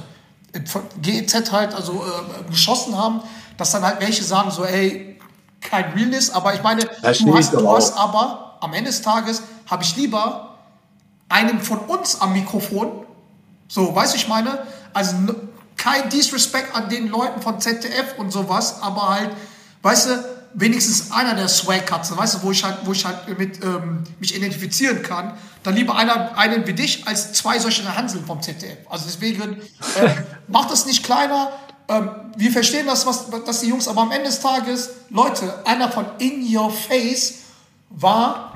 äh, GEZ halt also äh, geschossen haben, dass dann halt welche sagen so, ey, kein Realness, aber ich meine, du hast, du hast aber am Ende des Tages habe ich lieber einen von uns am Mikrofon, so, weißt du, ich meine? Also kein Disrespect an den Leuten von ZDF und sowas, aber halt, weißt du, wenigstens einer der swag hat, weißt du, wo ich halt, wo ich halt mit ähm, mich identifizieren kann, dann lieber einer, einen wie dich als zwei solche Hanseln vom ZDF. Also deswegen äh, [laughs] macht es nicht kleiner. Ähm, wir verstehen das, was, dass die Jungs, aber am Ende des Tages, Leute, einer von In Your Face war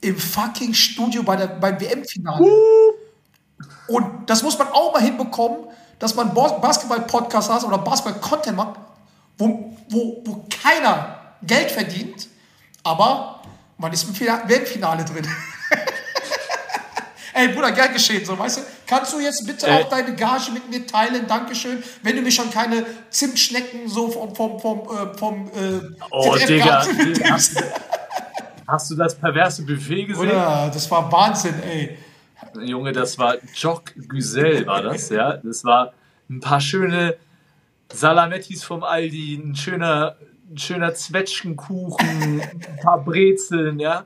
im fucking Studio bei der, beim WM-Finale. Und das muss man auch mal hinbekommen, dass man Bas- Basketball-Podcast hat oder Basketball-Content macht, wo, wo, wo keiner Geld verdient, aber man ist im Fina- WM-Finale drin. [laughs] Ey, Bruder, gern geschehen, so, weißt du? Kannst du jetzt bitte Äh. auch deine Gage mit mir teilen? Dankeschön. Wenn du mir schon keine Zimtschnecken so vom, vom, vom, äh, vom äh, Oh, ZDF Digga. [laughs] Hast, du- das perverse Buffet gesehen? Bruder, das war Wahnsinn, ey. Junge, das war Jock Güzel, war das, ja. Das war, ein paar schöne Salamettis vom Aldi, ein schöner, ein schöner Zwetschgenkuchen, ein paar Brezeln, ja.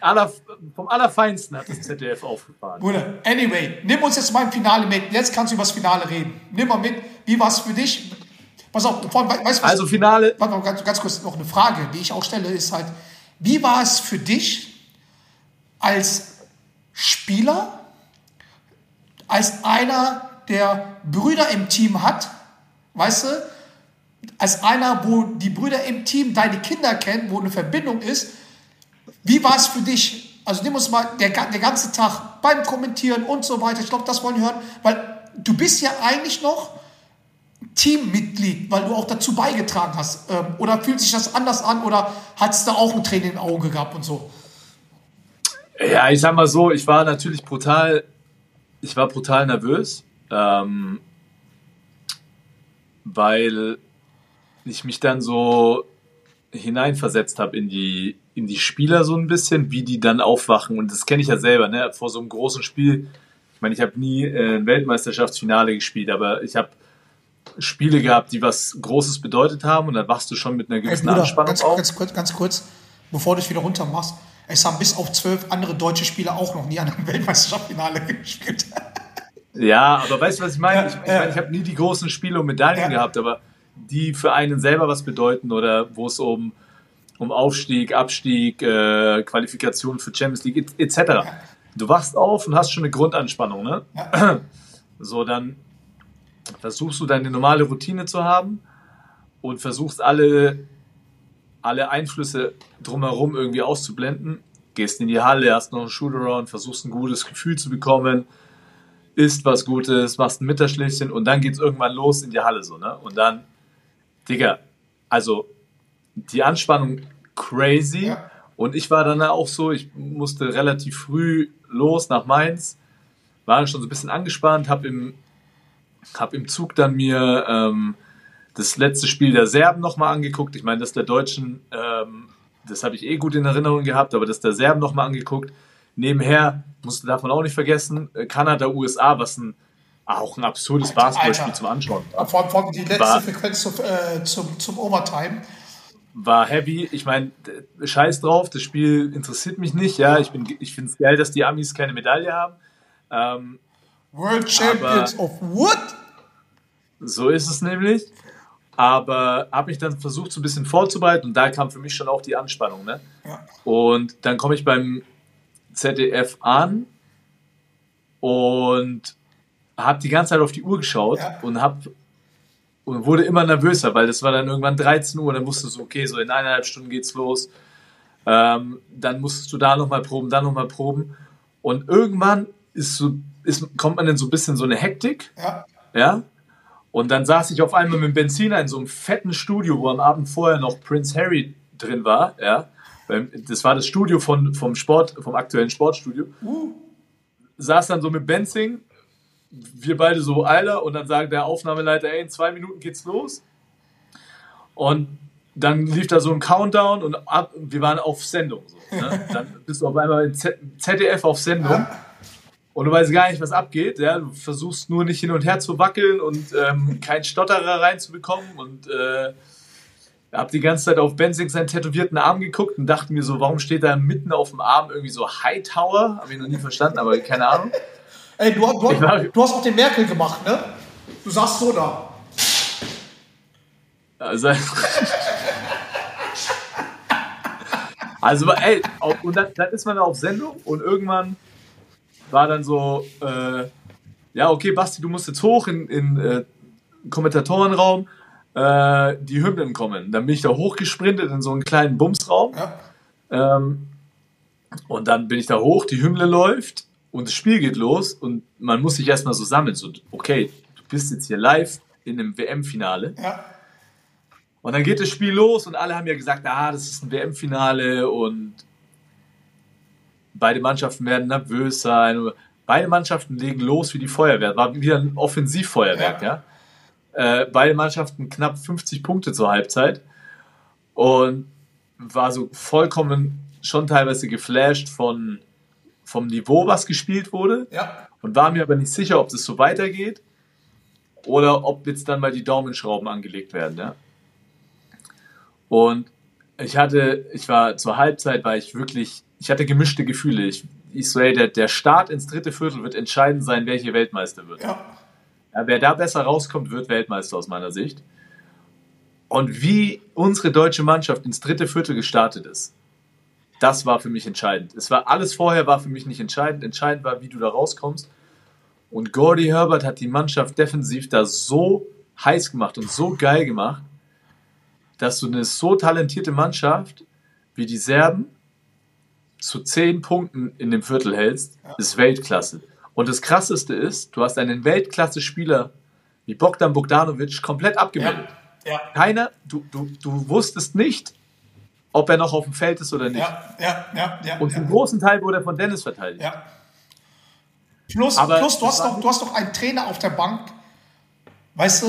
Aller, vom Allerfeinsten hat das ZDF aufgefahren. Bruder, anyway, nimm uns jetzt mal im Finale mit. Jetzt kannst du über das Finale reden. Nimm mal mit. Wie war es für dich? Pass auf, vor allem, we- weißt du was? Also Finale, Warte mal, ganz, ganz kurz noch eine Frage, die ich auch stelle, ist halt, wie war es für dich als Spieler, als einer, der Brüder im Team hat, weißt du, als einer, wo die Brüder im Team deine Kinder kennen, wo eine Verbindung ist, wie war es für dich? Also nimm uns mal der, der ganze Tag beim Kommentieren und so weiter. Ich glaube, das wollen wir hören, weil du bist ja eigentlich noch Teammitglied, weil du auch dazu beigetragen hast. Ähm, oder fühlt sich das anders an oder hattest du auch ein Training im Auge gehabt und so? Ja, ich sag mal so, ich war natürlich brutal, ich war brutal nervös, ähm, weil ich mich dann so hineinversetzt habe in die, in die Spieler so ein bisschen, wie die dann aufwachen. Und das kenne ich ja selber, ne? Vor so einem großen Spiel. Ich meine, ich habe nie äh, ein Weltmeisterschaftsfinale gespielt, aber ich habe Spiele gehabt, die was Großes bedeutet haben und dann wachst du schon mit einer Ey, gewissen Bruder, Anspannung ganz, auf. ganz, kurz, ganz kurz, bevor du es wieder runter machst. Es haben bis auf zwölf andere deutsche Spieler auch noch nie an einem Weltmeisterschaftsfinale [laughs] gespielt. Ja, aber weißt du, was ich meine? Ich, ich, Ja, meine, ich habe nie die großen Spiele und Medaillen Ja. gehabt, aber die für einen selber was bedeuten oder wo es um, um Aufstieg, Abstieg, äh, Qualifikation für Champions League et- etc. Du wachst auf und hast schon eine Grundanspannung, ne? So, dann versuchst du deine normale Routine zu haben und versuchst alle, alle Einflüsse drumherum irgendwie auszublenden. Gehst in die Halle, hast noch einen Shootaround, versuchst ein gutes Gefühl zu bekommen, isst was Gutes, machst ein Mittagsschläfchen und dann geht's irgendwann los in die Halle so, ne? Und dann, Digga, also die Anspannung crazy. Ja. Und ich war dann auch so, ich musste relativ früh los nach Mainz, war dann schon so ein bisschen angespannt, hab im, hab im Zug dann mir ähm, das letzte Spiel der Serben nochmal angeguckt. Ich meine, das der Deutschen, ähm, das habe ich eh gut in Erinnerung gehabt, aber das der Serben nochmal angeguckt. Nebenher, musst, darf man auch nicht vergessen, äh, Kanada, USA, was ein, auch ein absurdes Basketballspiel Alter. zum Anschauen war. Vor allem, vor allem die letzte War- Frequenz zum, äh, zum, zum Overtime. war heavy. Ich meine, scheiß drauf, das Spiel interessiert mich nicht. Ja, ich, bin- ich finde es geil, dass die Amis keine Medaille haben. Ähm, World Champions of What? so ist es nämlich. Aber habe mich dann versucht, so ein bisschen vorzubereiten und da kam für mich schon auch die Anspannung. Ne? Ja. Und dann komme ich beim ZDF an und habe die ganze Zeit auf die Uhr geschaut Ja. und habe und wurde immer nervöser, weil das war dann irgendwann 13 Uhr, dann wusstest du, okay, so in eineinhalb Stunden geht's los. Ähm, dann musstest du da nochmal proben, da nochmal proben. Und irgendwann ist so, ist, kommt man in so ein bisschen so eine Hektik, Ja. ja. Und dann saß ich auf einmal mit Benziner in so einem fetten Studio, wo am Abend vorher noch Prince Harry drin war, ja. Das war das Studio von, vom Sport, vom aktuellen Sportstudio. Saß dann so mit Benzing, wir beide so Eiler und dann sagt der Aufnahmeleiter, ey, in zwei Minuten geht's los. Und dann lief da so ein Countdown und ab, wir waren auf Sendung. So, ne? [laughs] Dann bist du auf einmal in ZDF auf Sendung und du weißt gar nicht, was abgeht. Ja? Du versuchst nur nicht hin und her zu wackeln und ähm, keinen Stotterer reinzubekommen und äh, hab die ganze Zeit auf Benzing seinen tätowierten Arm geguckt und dachte mir so, warum steht da mitten auf dem Arm irgendwie so Hightower? Habe ich noch nie verstanden, aber keine Ahnung. [laughs] Ey, du, du, war- du hast auch den Merkel gemacht, ne? Du saßt so da. Also, [laughs] also ey, und dann, dann ist man da auf Sendung und irgendwann war dann so, äh, ja, okay, Basti, du musst jetzt hoch in, in äh, Kommentatorenraum, äh, die Hymnen kommen. Dann bin ich da hochgesprintet in so einen kleinen Bumsraum. Ja. Ähm, und dann bin ich da hoch, die Hymne läuft und das Spiel geht los und man muss sich erstmal so sammeln. So, okay, du bist jetzt hier live in einem WM-Finale. Ja. Und dann geht das Spiel los und alle haben ja gesagt, ah, das ist ein WM-Finale und beide Mannschaften werden nervös sein. Beide Mannschaften legen los wie die Feuerwehr. War wieder ein Offensivfeuerwerk, ja. Äh, beide Mannschaften knapp 50 Punkte zur Halbzeit und war so vollkommen schon teilweise geflasht von, vom Niveau, was gespielt wurde Ja. und war mir aber nicht sicher, ob das so weitergeht. oder ob jetzt dann mal die Daumenschrauben angelegt werden. Ja? Und ich hatte, ich war zur Halbzeit, war ich wirklich, ich hatte gemischte Gefühle. Ich, ich so, ey, der, der Start ins dritte Viertel wird entscheidend sein, welche Weltmeister wird. Ja. Ja, wer da besser rauskommt, wird Weltmeister aus meiner Sicht. Und wie unsere deutsche Mannschaft ins dritte Viertel gestartet ist, das war für mich entscheidend. Es war alles vorher war für mich nicht entscheidend. Entscheidend war, wie du da rauskommst. Und Gordy Herbert hat die Mannschaft defensiv da so heiß gemacht und so geil gemacht, dass du eine so talentierte Mannschaft wie die Serben zu zehn Punkten in dem Viertel hältst, ist Weltklasse. Und das Krasseste ist, du hast einen Weltklasse-Spieler wie Bogdan Bogdanovic komplett abgemeldet. Ja. Keiner, du, du, du wusstest nicht, ob er noch auf dem Feld ist oder nicht. Ja, ja, ja, ja. Und ja. zum großen Teil wurde er von Dennis verteidigt. Ja. Plus, Aber plus du, hast doch, du hast doch einen Trainer auf der Bank, weißt du,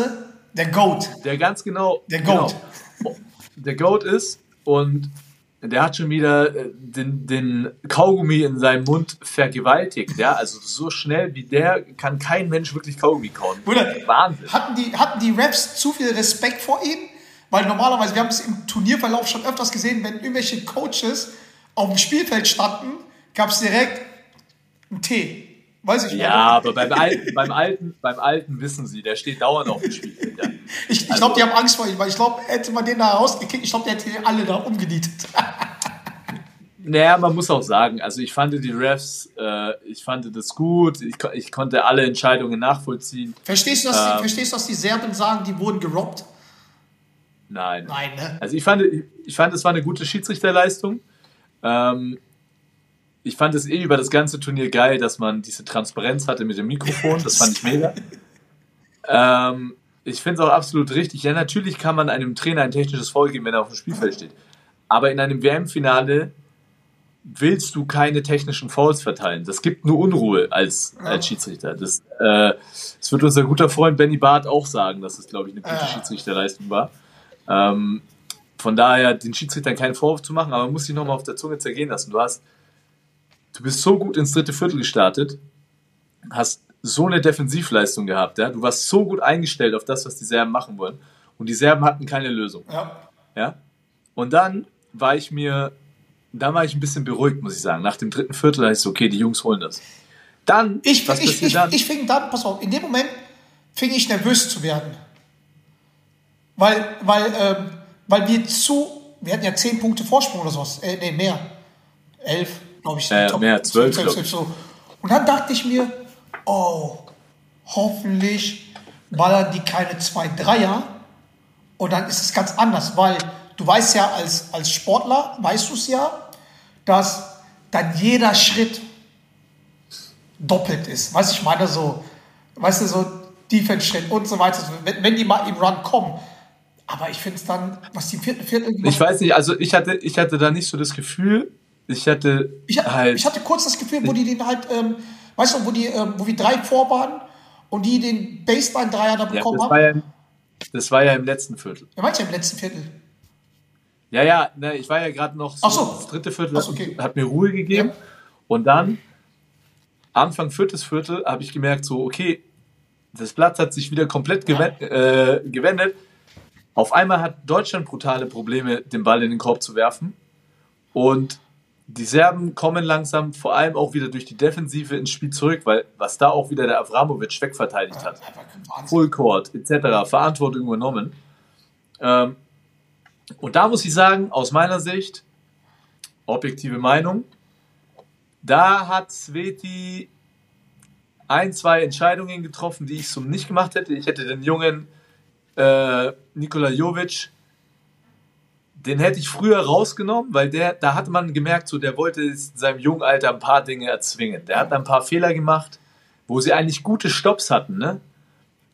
der Goat. Der ganz genau. Der Goat. Genau, der Goat ist und der hat schon wieder äh, den, den Kaugummi in seinem Mund vergewaltigt. Ja, also so schnell wie der kann kein Mensch wirklich Kaugummi kauen. Bruder, Wahnsinn. Hatten die, hatten die Refs zu viel Respekt vor ihm? Weil normalerweise, wir haben es im Turnierverlauf schon öfters gesehen, wenn irgendwelche Coaches auf dem Spielfeld standen, gab es direkt einen Tee. Weiß ich nicht. Ja, aber beim alten, beim alten, beim alten wissen sie, der steht dauernd auf dem Spielfeld. Ja. Ich, ich Also- glaube, die haben Angst vor ihm, weil ich glaube, hätte man den da rausgekickt, ich glaube, der hätte die alle da umgenietet. [laughs] Naja, man muss auch sagen, also ich fand die Refs, äh, ich fand das gut, ich, ich konnte alle Entscheidungen nachvollziehen. Verstehst du, dass die, Ähm. verstehst du, dass die Serben sagen, die wurden gerobbt? Nein. Nein, ne? Also ich fand, ich fand, es war eine gute Schiedsrichterleistung. Ähm, ich fand es eh über das ganze Turnier geil, dass man diese Transparenz hatte mit dem Mikrofon. Das fand ich mega. [laughs] Ähm, ich finde es auch absolut richtig. Ja, natürlich kann man einem Trainer ein technisches Foul geben, wenn er auf dem Spielfeld steht. Aber in einem WM-Finale willst du keine technischen Fouls verteilen. Das gibt nur Unruhe als, als Schiedsrichter. Das, äh, das wird unser guter Freund Benny Barth auch sagen, dass es, glaube ich, eine gute. Schiedsrichterleistung war. Ähm, von daher den Schiedsrichtern keinen Vorwurf zu machen, aber man muss sich nochmal auf der Zunge zergehen lassen. Du hast, du bist so gut ins dritte Viertel gestartet, hast so eine Defensivleistung gehabt, ja? du warst so gut eingestellt auf das, was die Serben machen wollen und die Serben hatten keine Lösung. Ja. Ja? Und dann war ich mir, dann war ich ein bisschen beruhigt, muss ich sagen. Nach dem dritten Viertel da ich so, okay, die Jungs holen das. Dann, Ich, was ich, ich, dann? ich fing dann, pass auf, in dem Moment fing ich nervös zu werden. Weil, weil, ähm, weil wir zu, wir hatten ja 10 Punkte Vorsprung oder sowas. Äh, nee, mehr. 11, glaube ich. Äh, mehr, 12, glaub ich. so. Und dann dachte ich mir, oh, hoffentlich ballern die keine zwei Dreier. Und dann ist es ganz anders, weil du weißt ja, als, als Sportler, weißt du es ja, dass dann jeder Schritt doppelt ist. Weißt du, ich meine so, weißt du, so Defense-Schritt und so weiter, wenn, wenn die mal im Run kommen. Aber ich finde es dann, was die vierten Viertel ich weiß nicht, also ich hatte, ich hatte da nicht so das Gefühl, ich hatte ich, ha- halt, ich hatte kurz das Gefühl, wo die den halt, ähm, weißt du, wo die, ähm, wo wir drei vor waren und die den Baseline-Dreier da ja, bekommen das, war haben. ja, im- das war ja im letzten Viertel. Wer meint ja im letzten Viertel? Ja, ja, ne, ich war ja gerade noch so, Ach so. das dritte Viertel Ach okay. hat mir Ruhe gegeben. Ja. Und dann, Anfang viertes Viertel, habe ich gemerkt, so, okay, das Blatt hat sich wieder komplett gewen äh, gewendet. Auf einmal hat Deutschland brutale Probleme, den Ball in den Korb zu werfen. Und die Serben kommen langsam vor allem auch wieder durch die Defensive ins Spiel zurück, weil was da auch wieder der Avramovic wegverteidigt hat. Einfach Wahnsinn. Full Court etc. Verantwortung übernommen. Ähm, und da muss ich sagen, aus meiner Sicht, objektive Meinung, da hat Sveti ein, zwei Entscheidungen getroffen, die ich so nicht gemacht hätte. Ich hätte den jungen äh, Nikola Jovic, den hätte ich früher rausgenommen, weil der, da hat man gemerkt, so der wollte in seinem jungen Alter ein paar Dinge erzwingen. Der hat ein paar Fehler gemacht, wo sie eigentlich gute Stops hatten, ne?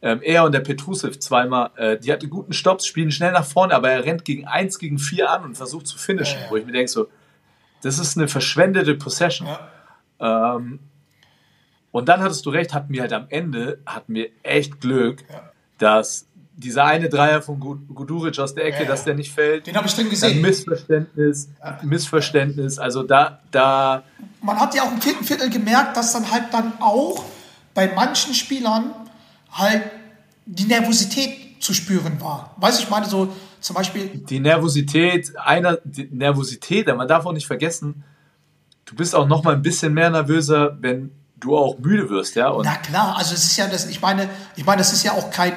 Ähm, er und der Petrusev zweimal, äh, die hatten guten Stops, spielen schnell nach vorne, aber er rennt gegen 1 gegen 4 an und versucht zu finishen, Ja, ja. wo ich mir denke, so, das ist eine verschwendete Possession. Ja. Ähm, und dann hattest du recht, hatten wir halt am Ende, hatten wir echt Glück, dass dieser eine Dreier von Gu- Guduric aus der Ecke, Ja, dass der nicht fällt. Den habe ich drin gesehen. Missverständnis, Missverständnis. Also da, da, Man hat ja auch im vierten Viertel gemerkt, dass dann halt dann auch bei manchen Spielern halt die Nervosität zu spüren war. Weißt du, ich meine so zum Beispiel, Die Nervosität, einer, die Nervosität, man darf auch nicht vergessen, du bist auch noch mal ein bisschen mehr nervöser, wenn du auch müde wirst, ja. Und na klar, also es ist ja das, ich meine, ich meine, das ist ja auch kein,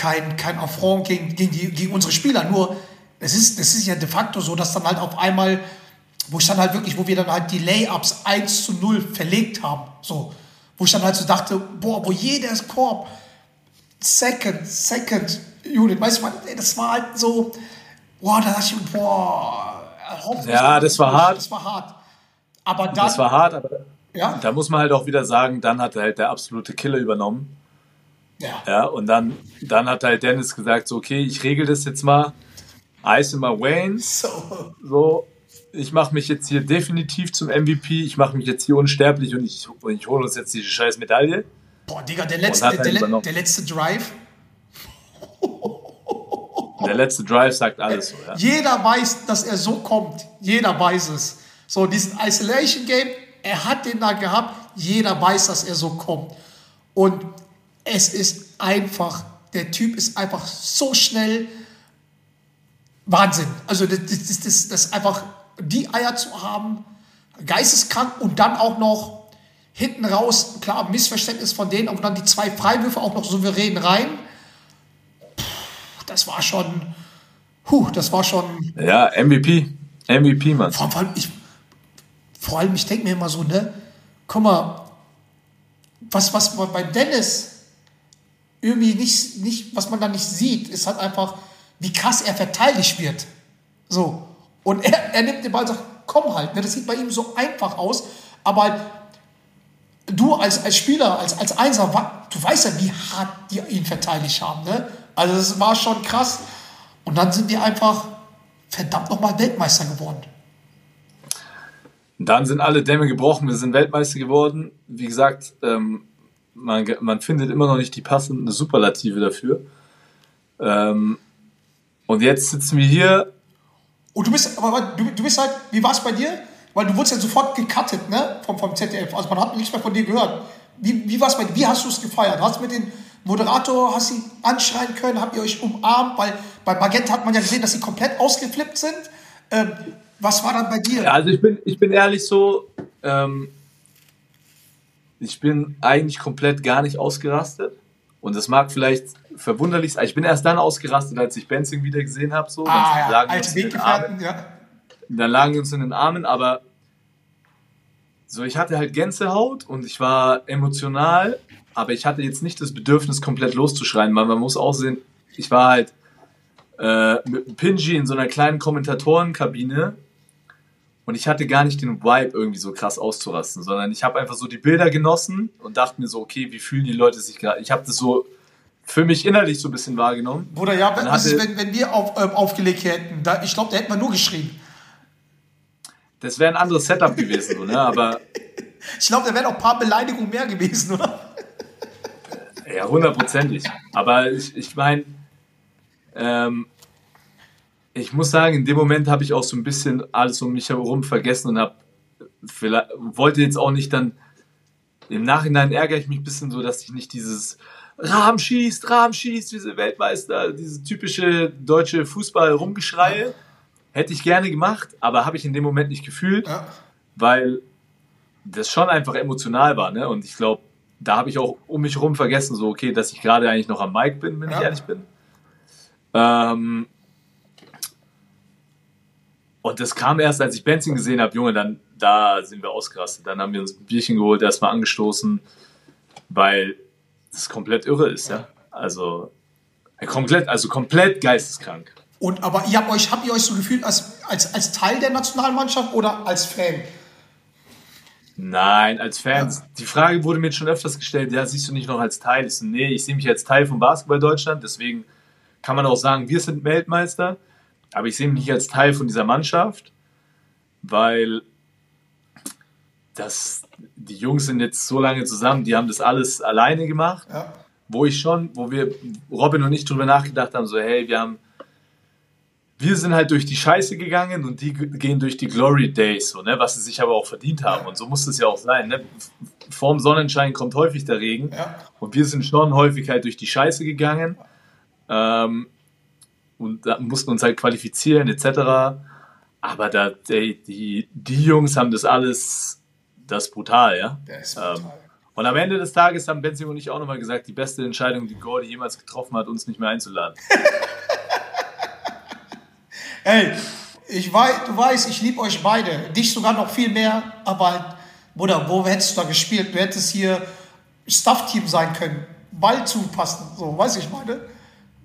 kein, kein Affront gegen, gegen, die, gegen unsere Spieler, nur es ist, es ist ja de facto so, dass dann halt auf einmal, wo ich dann halt wirklich, wo wir dann halt die Layups 1 zu 0 verlegt haben, so, wo ich dann halt so dachte, boah, wo jeder Korb, Second, Second Unit, weißt du, das war halt so, boah, da dachte ich, boah, Ja, das war hart. Das war hart. Aber dann, das war hart, aber ja, da muss man halt auch wieder sagen, dann hat halt der absolute Killer übernommen. Ja, Ja, und dann, dann hat halt Dennis gesagt, so, okay, ich regel das jetzt mal. Ice in my Waynes. so, So, ich mache mich jetzt hier definitiv zum MVP. Ich mache mich jetzt hier unsterblich und ich, und ich hole uns jetzt diese scheiß Medaille. boah, Digga, der letzte, der, der, der letzte Drive, der letzte Drive sagt alles so, ja. Jeder weiß, dass er so kommt. Jeder weiß es. So, diesen Isolation Game, er hat den da gehabt. Jeder weiß, dass er so kommt. Und es ist einfach, der Typ ist einfach so schnell. Wahnsinn. Also, das, das, das, das, einfach die Eier zu haben, geisteskrank und dann auch noch hinten raus, klar, Missverständnis von denen, aber dann die zwei Freiwürfe auch noch souverän rein. Puh, das war schon, Puh, das war schon. Ja, MVP. MVP, Mann. Vor, vor allem, ich, vor allem, ich denke mir immer so, ne? Guck mal, was, was man bei Dennis irgendwie nicht, nicht, was man da nicht sieht, ist halt einfach, wie krass er verteidigt wird. So. Und er, er nimmt den Ball und sagt, komm halt. Ne? Das sieht bei ihm so einfach aus. Aber halt, du als, als Spieler, als, als Einser, du weißt ja, wie hart die ihn verteidigt haben. Ne? Also das war schon krass. Und dann sind die einfach verdammt nochmal Weltmeister geworden. Dann sind alle Dämme gebrochen, wir sind Weltmeister geworden. Wie gesagt, ähm, man, man findet immer noch nicht die passende Superlative dafür. Ähm, und jetzt sitzen wir hier. Und du bist, aber du, du bist halt, wie war es bei dir? Weil du wurdest ja sofort gecuttet, ne? Vom, vom ZDF. Also man hat nichts mehr von dir gehört. Wie, wie war es bei dir? Wie hast du es gefeiert? Hast du mit dem Moderator, hast ihn anschreien können? Habt ihr euch umarmt? Weil bei Magenta hat man ja gesehen, dass sie komplett ausgeflippt sind. Ähm, was war dann bei dir? Ja, also ich bin, ich bin ehrlich so, ähm, ich bin eigentlich komplett gar nicht ausgerastet. Und das mag vielleicht verwunderlich sein. Ich bin erst dann ausgerastet, als ich Benzing wieder gesehen habe. So. ah Dann ja, lagen wir alte uns in den Armen. Weggefährten, ja. dann lagen wir uns in den Armen, aber so, ich hatte halt Gänsehaut und ich war emotional, aber ich hatte jetzt nicht das Bedürfnis, komplett loszuschreien, weil man muss auch sehen, ich war halt äh, mit einem Pinji in so einer kleinen Kommentatorenkabine und ich hatte gar nicht den Vibe, irgendwie so krass auszurasten, sondern ich habe einfach so die Bilder genossen und dachte mir so, okay, wie fühlen die Leute sich gerade? Ich habe das so für mich innerlich so ein bisschen wahrgenommen. Bruder, ja, ist, hatte- wenn, wenn wir auf, ähm, aufgelegt hätten? Da, ich glaube, da hätten wir nur geschrien. Das wäre ein anderes Setup gewesen, so, ne? aber [laughs] Ich glaube, da wären auch ein paar Beleidigungen mehr gewesen, oder? Ja, hundertprozentig. Aber ich, ich meine, ähm, ich muss sagen, in dem Moment habe ich auch so ein bisschen alles um mich herum vergessen und habe wollte jetzt auch nicht dann im Nachhinein ärgere ich mich ein bisschen so, dass ich nicht dieses Rahm schießt, Rahm schießt, diese Weltmeister, diese typische deutsche Fußball-Rumgeschreie. Hätte ich gerne gemacht, aber habe ich in dem Moment nicht gefühlt, Ja. weil das schon einfach emotional war. Ne? Und ich glaube, da habe ich auch um mich herum vergessen, so okay, dass ich gerade eigentlich noch am Mic bin, wenn Ja. ich ehrlich bin. Ähm, und das kam erst, als ich Benzin gesehen habe, Junge, dann da sind wir ausgerastet. Dann haben wir uns ein Bierchen geholt, erstmal angestoßen, weil das komplett irre ist, ja. Also komplett, also komplett geisteskrank. Und aber ihr habt euch, habt ihr euch so gefühlt als, als, als Teil der Nationalmannschaft oder als Fan? Nein, als Fans. Die Frage wurde mir schon öfters gestellt, ja, siehst du nicht noch als Teil? Ich so, nee, ich sehe mich als Teil von Basketball Deutschland, deswegen kann man auch sagen, wir sind Weltmeister, aber ich sehe mich nicht als Teil von dieser Mannschaft, weil das, die Jungs sind jetzt so lange zusammen, die haben das alles alleine gemacht, Ja. wo ich schon, wo wir, Robin und ich drüber nachgedacht haben, so, hey, wir haben, wir sind halt durch die Scheiße gegangen und die gehen durch die Glory Days, so, ne? was sie sich aber auch verdient haben. Und so muss es ja auch sein. Ne? Vorm Sonnenschein kommt häufig der Regen. Ja. Und wir sind schon häufig halt durch die Scheiße gegangen. Ähm, und da mussten uns halt qualifizieren, etc. Aber da, ey, die, die Jungs haben das alles, das ist brutal, ja. Der ist Ähm, brutal. und am Ende des Tages haben Benzing und ich auch nochmal gesagt, die beste Entscheidung, die Gordy jemals getroffen hat, uns nicht mehr einzuladen. [laughs] Ey, ich weiß, du weißt, ich liebe euch beide. Dich sogar noch viel mehr, aber halt, Bruder, wo hättest du da gespielt? Du hättest hier Staff-Team sein können. Ball zupassen, so, weiß ich meine.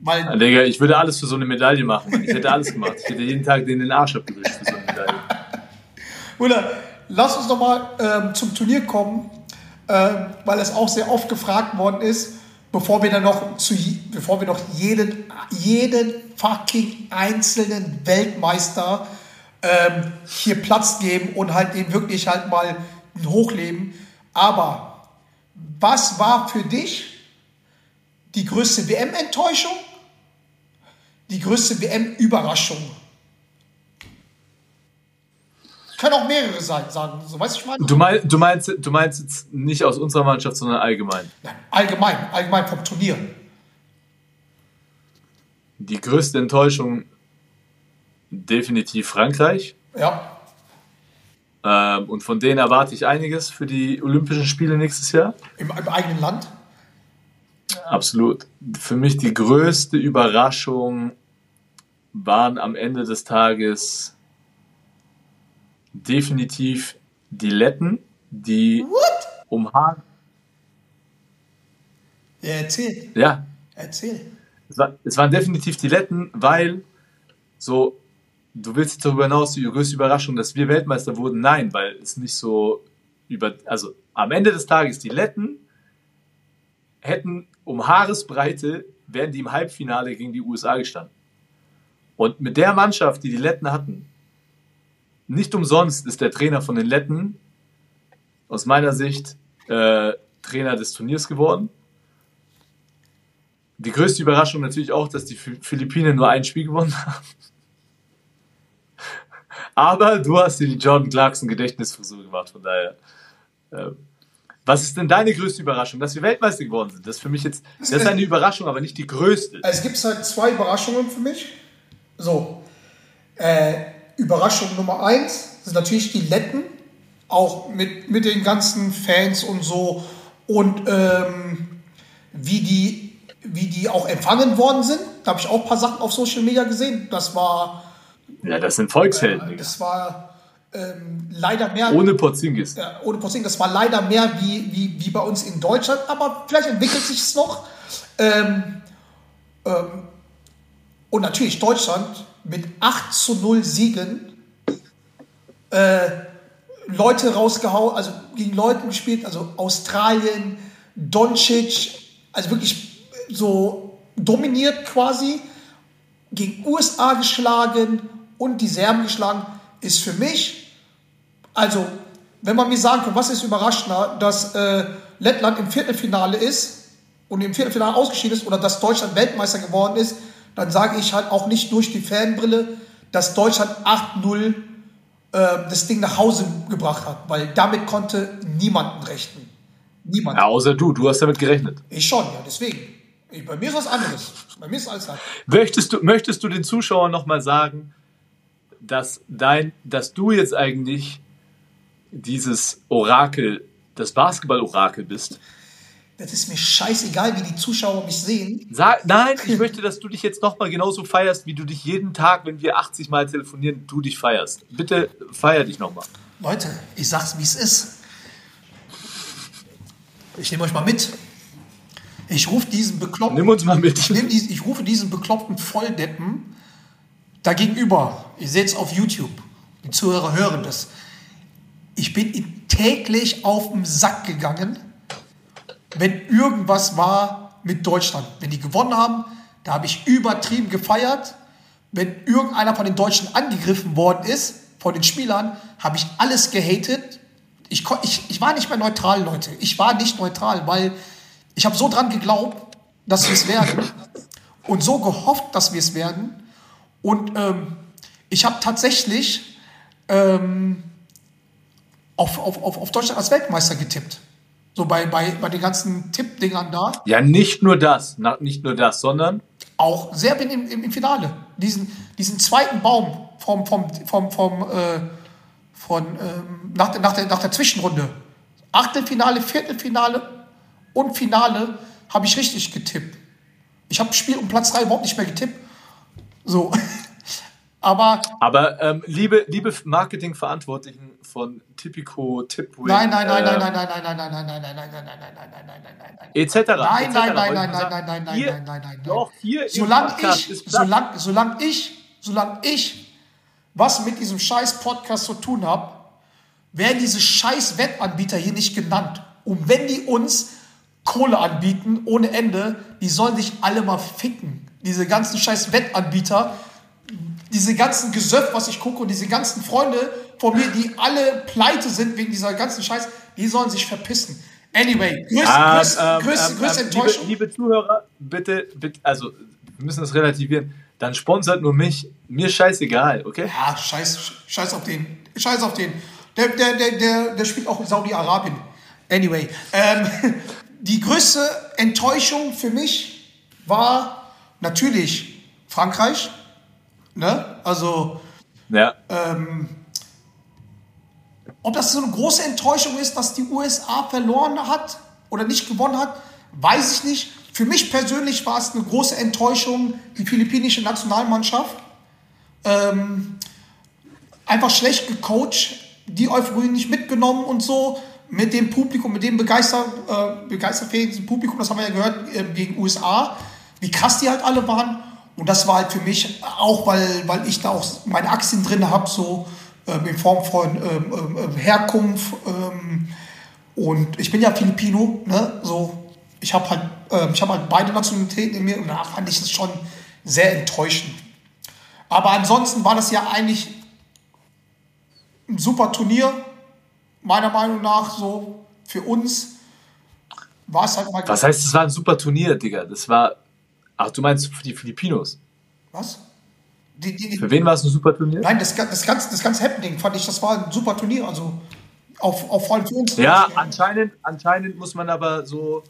Weil, Digga, ich würde alles für so eine Medaille machen. Mann. Ich hätte alles gemacht. Ich hätte jeden Tag den den Arsch abgewischt für so eine Medaille. Bruder, lass uns doch mal ähm, zum Turnier kommen, ähm, weil es auch sehr oft gefragt worden ist, bevor wir dann noch zu, bevor wir noch jeden, jeden fucking einzelnen Weltmeister ähm, hier Platz geben und halt eben wirklich halt mal ein Hochleben. Aber was war für dich die größte WM-Enttäuschung? Die größte WM-Überraschung? Können auch mehrere sein, sagen, so weißt du, ich meine? Du, mein, du, meinst, du meinst jetzt nicht aus unserer Mannschaft, sondern allgemein. Nein, allgemein, allgemein vom Turnier. Die größte Enttäuschung definitiv Frankreich. Ja, Ähm, und von denen erwarte ich einiges für die Olympischen Spiele nächstes Jahr. im, im eigenen Land. Absolut. Für mich die größte Überraschung waren am Ende des Tages definitiv die Letten, die What? um Haar, Ja, erzähl, ja, erzähl. es, war, es waren definitiv die Letten, weil so, du willst jetzt darüber hinaus die größte Überraschung, dass wir Weltmeister wurden? Nein, weil es nicht so über, also am Ende des Tages die Letten hätten um Haaresbreite, wären die im Halbfinale gegen die USA gestanden. Und mit der Mannschaft, die die Letten hatten, nicht umsonst ist der Trainer von den Letten aus meiner Sicht äh, Trainer des Turniers geworden. Die größte Überraschung natürlich auch, dass die Phi- Philippinen nur ein Spiel gewonnen haben. [laughs] Aber du hast dir die Jordan Clarkson Gedächtnisfrisur gemacht, von daher. ähm, was ist denn deine größte Überraschung? Dass wir Weltmeister geworden sind. Das ist für mich jetzt, das ist eine [laughs] Überraschung, aber nicht die größte. Es gibt halt zwei Überraschungen für mich. So, äh, Überraschung Nummer eins sind natürlich die Letten, auch mit, mit den ganzen Fans und so und ähm, wie, die, wie die auch empfangen worden sind. Da habe ich auch ein paar Sachen auf Social Media gesehen. Das war, Ja, das sind Volkshelden, Digga. das war ähm, leider mehr. Ohne Porzingis. Ja, ohne Posting, das war leider mehr wie, wie, wie bei uns in Deutschland, aber vielleicht entwickelt sich es noch. Ähm, ähm, und natürlich Deutschland mit 8 zu 0 Siegen äh, Leute rausgehauen, also gegen Leute gespielt, also Australien, Doncic, also wirklich so dominiert quasi, gegen USA geschlagen und die Serben geschlagen, ist für mich also, wenn man mir sagen kann, was ist überraschender, dass äh, Lettland im Viertelfinale ist und im Viertelfinale ausgeschieden ist oder dass Deutschland Weltmeister geworden ist, dann sage ich halt auch nicht durch die Fanbrille, dass Deutschland 8-0 äh, das Ding nach Hause gebracht hat, weil damit konnte niemanden rechnen. Niemand. Ja, außer du, du hast damit gerechnet. Ich schon, ja, deswegen. Ich, bei mir ist was anderes. Bei mir ist alles halt. Möchtest du, möchtest du den Zuschauern nochmal sagen, dass, dein, dass du jetzt eigentlich dieses Orakel, das Basketball-Orakel bist? Das ist mir scheißegal, wie die Zuschauer mich sehen. Sag, nein, ich möchte, dass du dich jetzt nochmal genauso feierst, wie du dich jeden Tag, wenn wir 80 Mal telefonieren, du dich feierst. Bitte feier dich nochmal. Leute, ich sag's, wie es ist. Ich nehme euch mal mit. Ich rufe diesen bekloppten. Nimm uns mal mit. Ich, diesen, ich rufe diesen bekloppten Volldeppen da gegenüber. Ihr seht es auf YouTube. Die Zuhörer hören das. Ich bin ihm täglich auf den Sack gegangen, wenn irgendwas war mit Deutschland. Wenn die gewonnen haben, da habe ich übertrieben gefeiert. Wenn irgendeiner von den Deutschen angegriffen worden ist, von den Spielern, habe ich alles gehatet. Ich, ich, ich war nicht mehr neutral, Leute. Ich war nicht neutral, weil ich habe so dran geglaubt, dass wir es werden [laughs] und so gehofft, dass wir es werden. Und ähm, ich habe tatsächlich ähm, auf, auf, auf, auf Deutschland als Weltmeister getippt. So bei, bei, bei den ganzen Tippdingern da. Ja, nicht nur das, nicht nur das, sondern Auch Serbien im, im, im Finale. Diesen, diesen zweiten Baum vom, vom, vom, vom, äh, von, ähm, nach, der, nach, der, nach der Zwischenrunde. Achtelfinale, Viertelfinale und Finale habe ich richtig getippt. Ich habe Spiel um Platz 3 überhaupt nicht mehr getippt. So. [laughs] Aber Aber ähm, liebe, liebe Marketingverantwortlichen von Tipico, Tipwin, nein, nein, nein, nein, ähm, nein, nein, nein, nein, nein, nein, nein, nein, nein, nein, nein, nein, nein, nein, nein, nein, nein. etc. Nein, nein, nein, nein, nein, nein, nein, hier, nein, nein, nein, nein. Doch, hier im Solange Podcast ich, ist Platz. solange, solange ich, solange ich was mit diesem scheiß Podcast zu tun habe, werden diese scheiß Wettanbieter hier nicht genannt. Und wenn die uns Kohle anbieten ohne Ende, die sollen sich alle mal ficken. Diese ganzen scheiß Wettanbieter, diese ganzen Gesöff, was ich gucke und diese ganzen Freunde von mir, die alle pleite sind wegen dieser ganzen Scheiß, die sollen sich verpissen. Anyway, größte, Ah, größte, ähm, größte, ähm, größte ähm, Enttäuschung. liebe, liebe Zuhörer, bitte, bitte, also wir müssen das relativieren. Dann sponsert nur mich. Mir scheißegal, okay? Ja, scheiß, scheiß auf den. Scheiß auf den. Der, der, der, der, der spielt auch in Saudi-Arabien. Anyway, ähm, [laughs] die größte Enttäuschung für mich war natürlich Frankreich. Ne? Also, Ja. ob das so eine große Enttäuschung ist, dass die USA verloren hat oder nicht gewonnen hat, weiß ich nicht. Für mich persönlich war es eine große Enttäuschung, die philippinische Nationalmannschaft. Ähm, einfach schlecht gecoacht, die Euphorie nicht mitgenommen und so. Mit dem Publikum, mit dem begeister, äh, begeisterfähigen Publikum, das haben wir ja gehört, äh, gegen USA, wie krass die halt alle waren. Und das war halt für mich auch, weil, weil ich da auch meine Aktien drin habe, so ähm, in Form von ähm, ähm, ähm, Herkunft. Ähm, und ich bin ja Filipino, ne? So, ich habe halt, ich habe halt beide Nationalitäten in mir und da fand ich es schon sehr enttäuschend. Aber ansonsten war das ja eigentlich ein super Turnier, meiner Meinung nach, so für uns. War es halt mal. Was heißt, es war ein super Turnier, Digga? Das war. Ach, du meinst für die Filipinos? Was? Die, die, die, Für wen war es ein super Turnier? Nein, das, das, ganze, das ganze Happening fand ich, das war ein super Turnier. Also auf, auf allem für uns. Ja, anscheinend, anscheinend muss man aber so,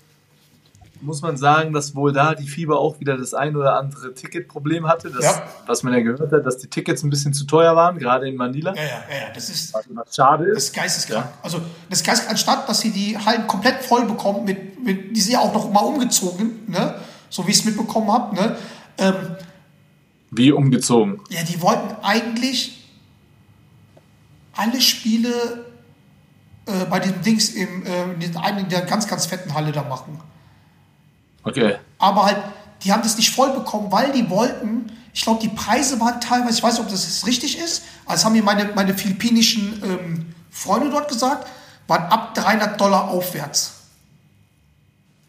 muss man sagen, dass wohl da die Fieber auch wieder das ein oder andere Ticketproblem hatte, das, Ja. was man ja gehört hat, dass die Tickets ein bisschen zu teuer waren, gerade in Manila. Ja, ja, ja, ja, das ist. Was schade Das ist. ist geisteskrank. Also das ist geisteskrank, anstatt dass sie die Hallen komplett voll bekommen, mit, mit, die sind ja auch noch mal umgezogen, ne? So wie ich es mitbekommen habe. Ne? Ähm, Wie umgezogen. ja, die wollten eigentlich alle Spiele äh, bei den Dings im, äh, in den in der ganz, ganz fetten Halle da machen. Okay. Aber halt, die haben das nicht voll bekommen, weil die wollten, ich glaube, die Preise waren teilweise, ich weiß nicht, ob das richtig ist, also das haben mir meine, meine philippinischen ähm, Freunde dort gesagt, waren ab 300 Dollar aufwärts.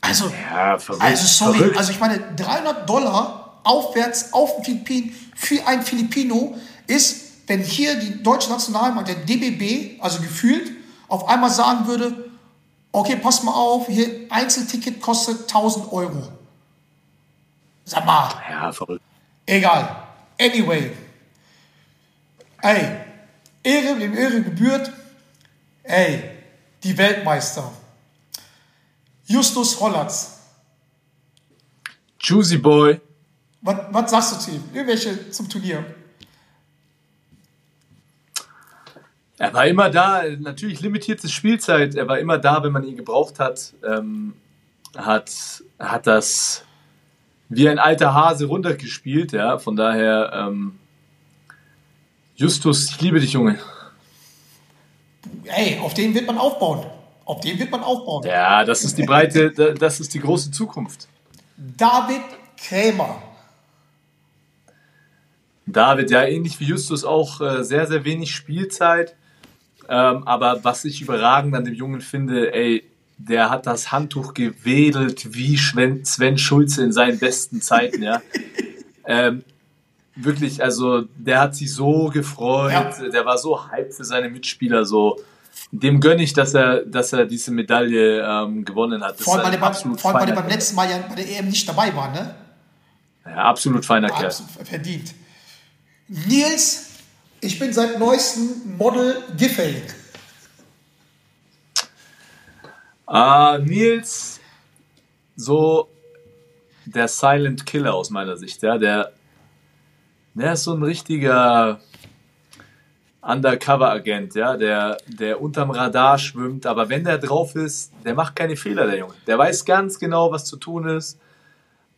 Also, Ja, verrückt. also sorry, verrückt. also ich meine, 300 Dollar aufwärts auf den Philippinen für ein Filipino ist, wenn hier die deutsche Nationalmannschaft, der DBB, also gefühlt, auf einmal sagen würde, okay, pass mal auf, hier Einzelticket kostet 1000 Euro. Sag mal, ja, verrückt. egal. Anyway. Ey, Ehre, dem Ehre gebührt. Ey, die Weltmeister. Justus Hollatz. Juicy Boy. Was, was sagst du zu ihm? Irgendwelche zum Turnier? Er war immer da, natürlich limitierte Spielzeit. Er war immer da, wenn man ihn gebraucht hat. Ähm, hat, hat das wie ein alter Hase runtergespielt, ja. Von daher, ähm, Justus, ich liebe dich, Junge. Ey, auf den wird man aufbauen. Auf den wird man aufbauen. Ja, das ist die breite, da- das ist die große Zukunft. David Krämer. David, ja, ähnlich wie Justus auch äh, sehr, sehr wenig Spielzeit. Ähm, aber was ich überragend an dem Jungen finde, ey, der hat das Handtuch gewedelt wie Sven, Sven Schulze in seinen besten Zeiten, ja. [laughs] ähm, wirklich, also der hat sich so gefreut, Ja. der war so hyped für seine Mitspieler, so. Dem gönne ich, dass er, dass er diese Medaille ähm, gewonnen hat. Das Vor allem, weil ein beim, vor allem, weil beim letzten Mal ja bei der EM nicht dabei war, ne? Ja, absolut feiner Kerl. Verdient. Nils, ich bin seit neuestem Model Giffey. Ah, Nils, so der Silent Killer aus meiner Sicht, ja, der, der ist so ein richtiger Undercover-Agent, ja, der, der unterm Radar schwimmt, aber wenn der drauf ist, der macht keine Fehler, der Junge. Der weiß ganz genau, was zu tun ist.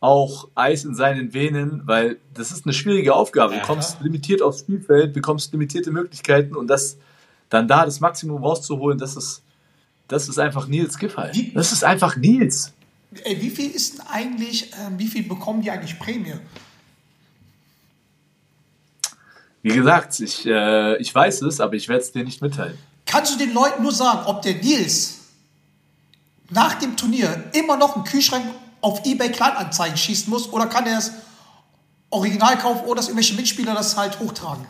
Auch Eis in seinen Venen, weil das ist eine schwierige Aufgabe. Du kommst limitiert aufs Spielfeld, bekommst limitierte Möglichkeiten und das dann da das Maximum rauszuholen, das ist, das ist einfach Nils Giffey. Wie- Das ist einfach Nils. Ey, wie viel ist denn eigentlich, ähm, wie viel bekommen die eigentlich Prämie? Wie gesagt, ich, äh, ich weiß es, aber ich werde es dir nicht mitteilen. Kannst du den Leuten nur sagen, ob der Nils nach dem Turnier immer noch einen Kühlschrank auf eBay Kleinanzeigen schießen muss oder kann er es original kaufen oder dass irgendwelche Mitspieler das halt hochtragen?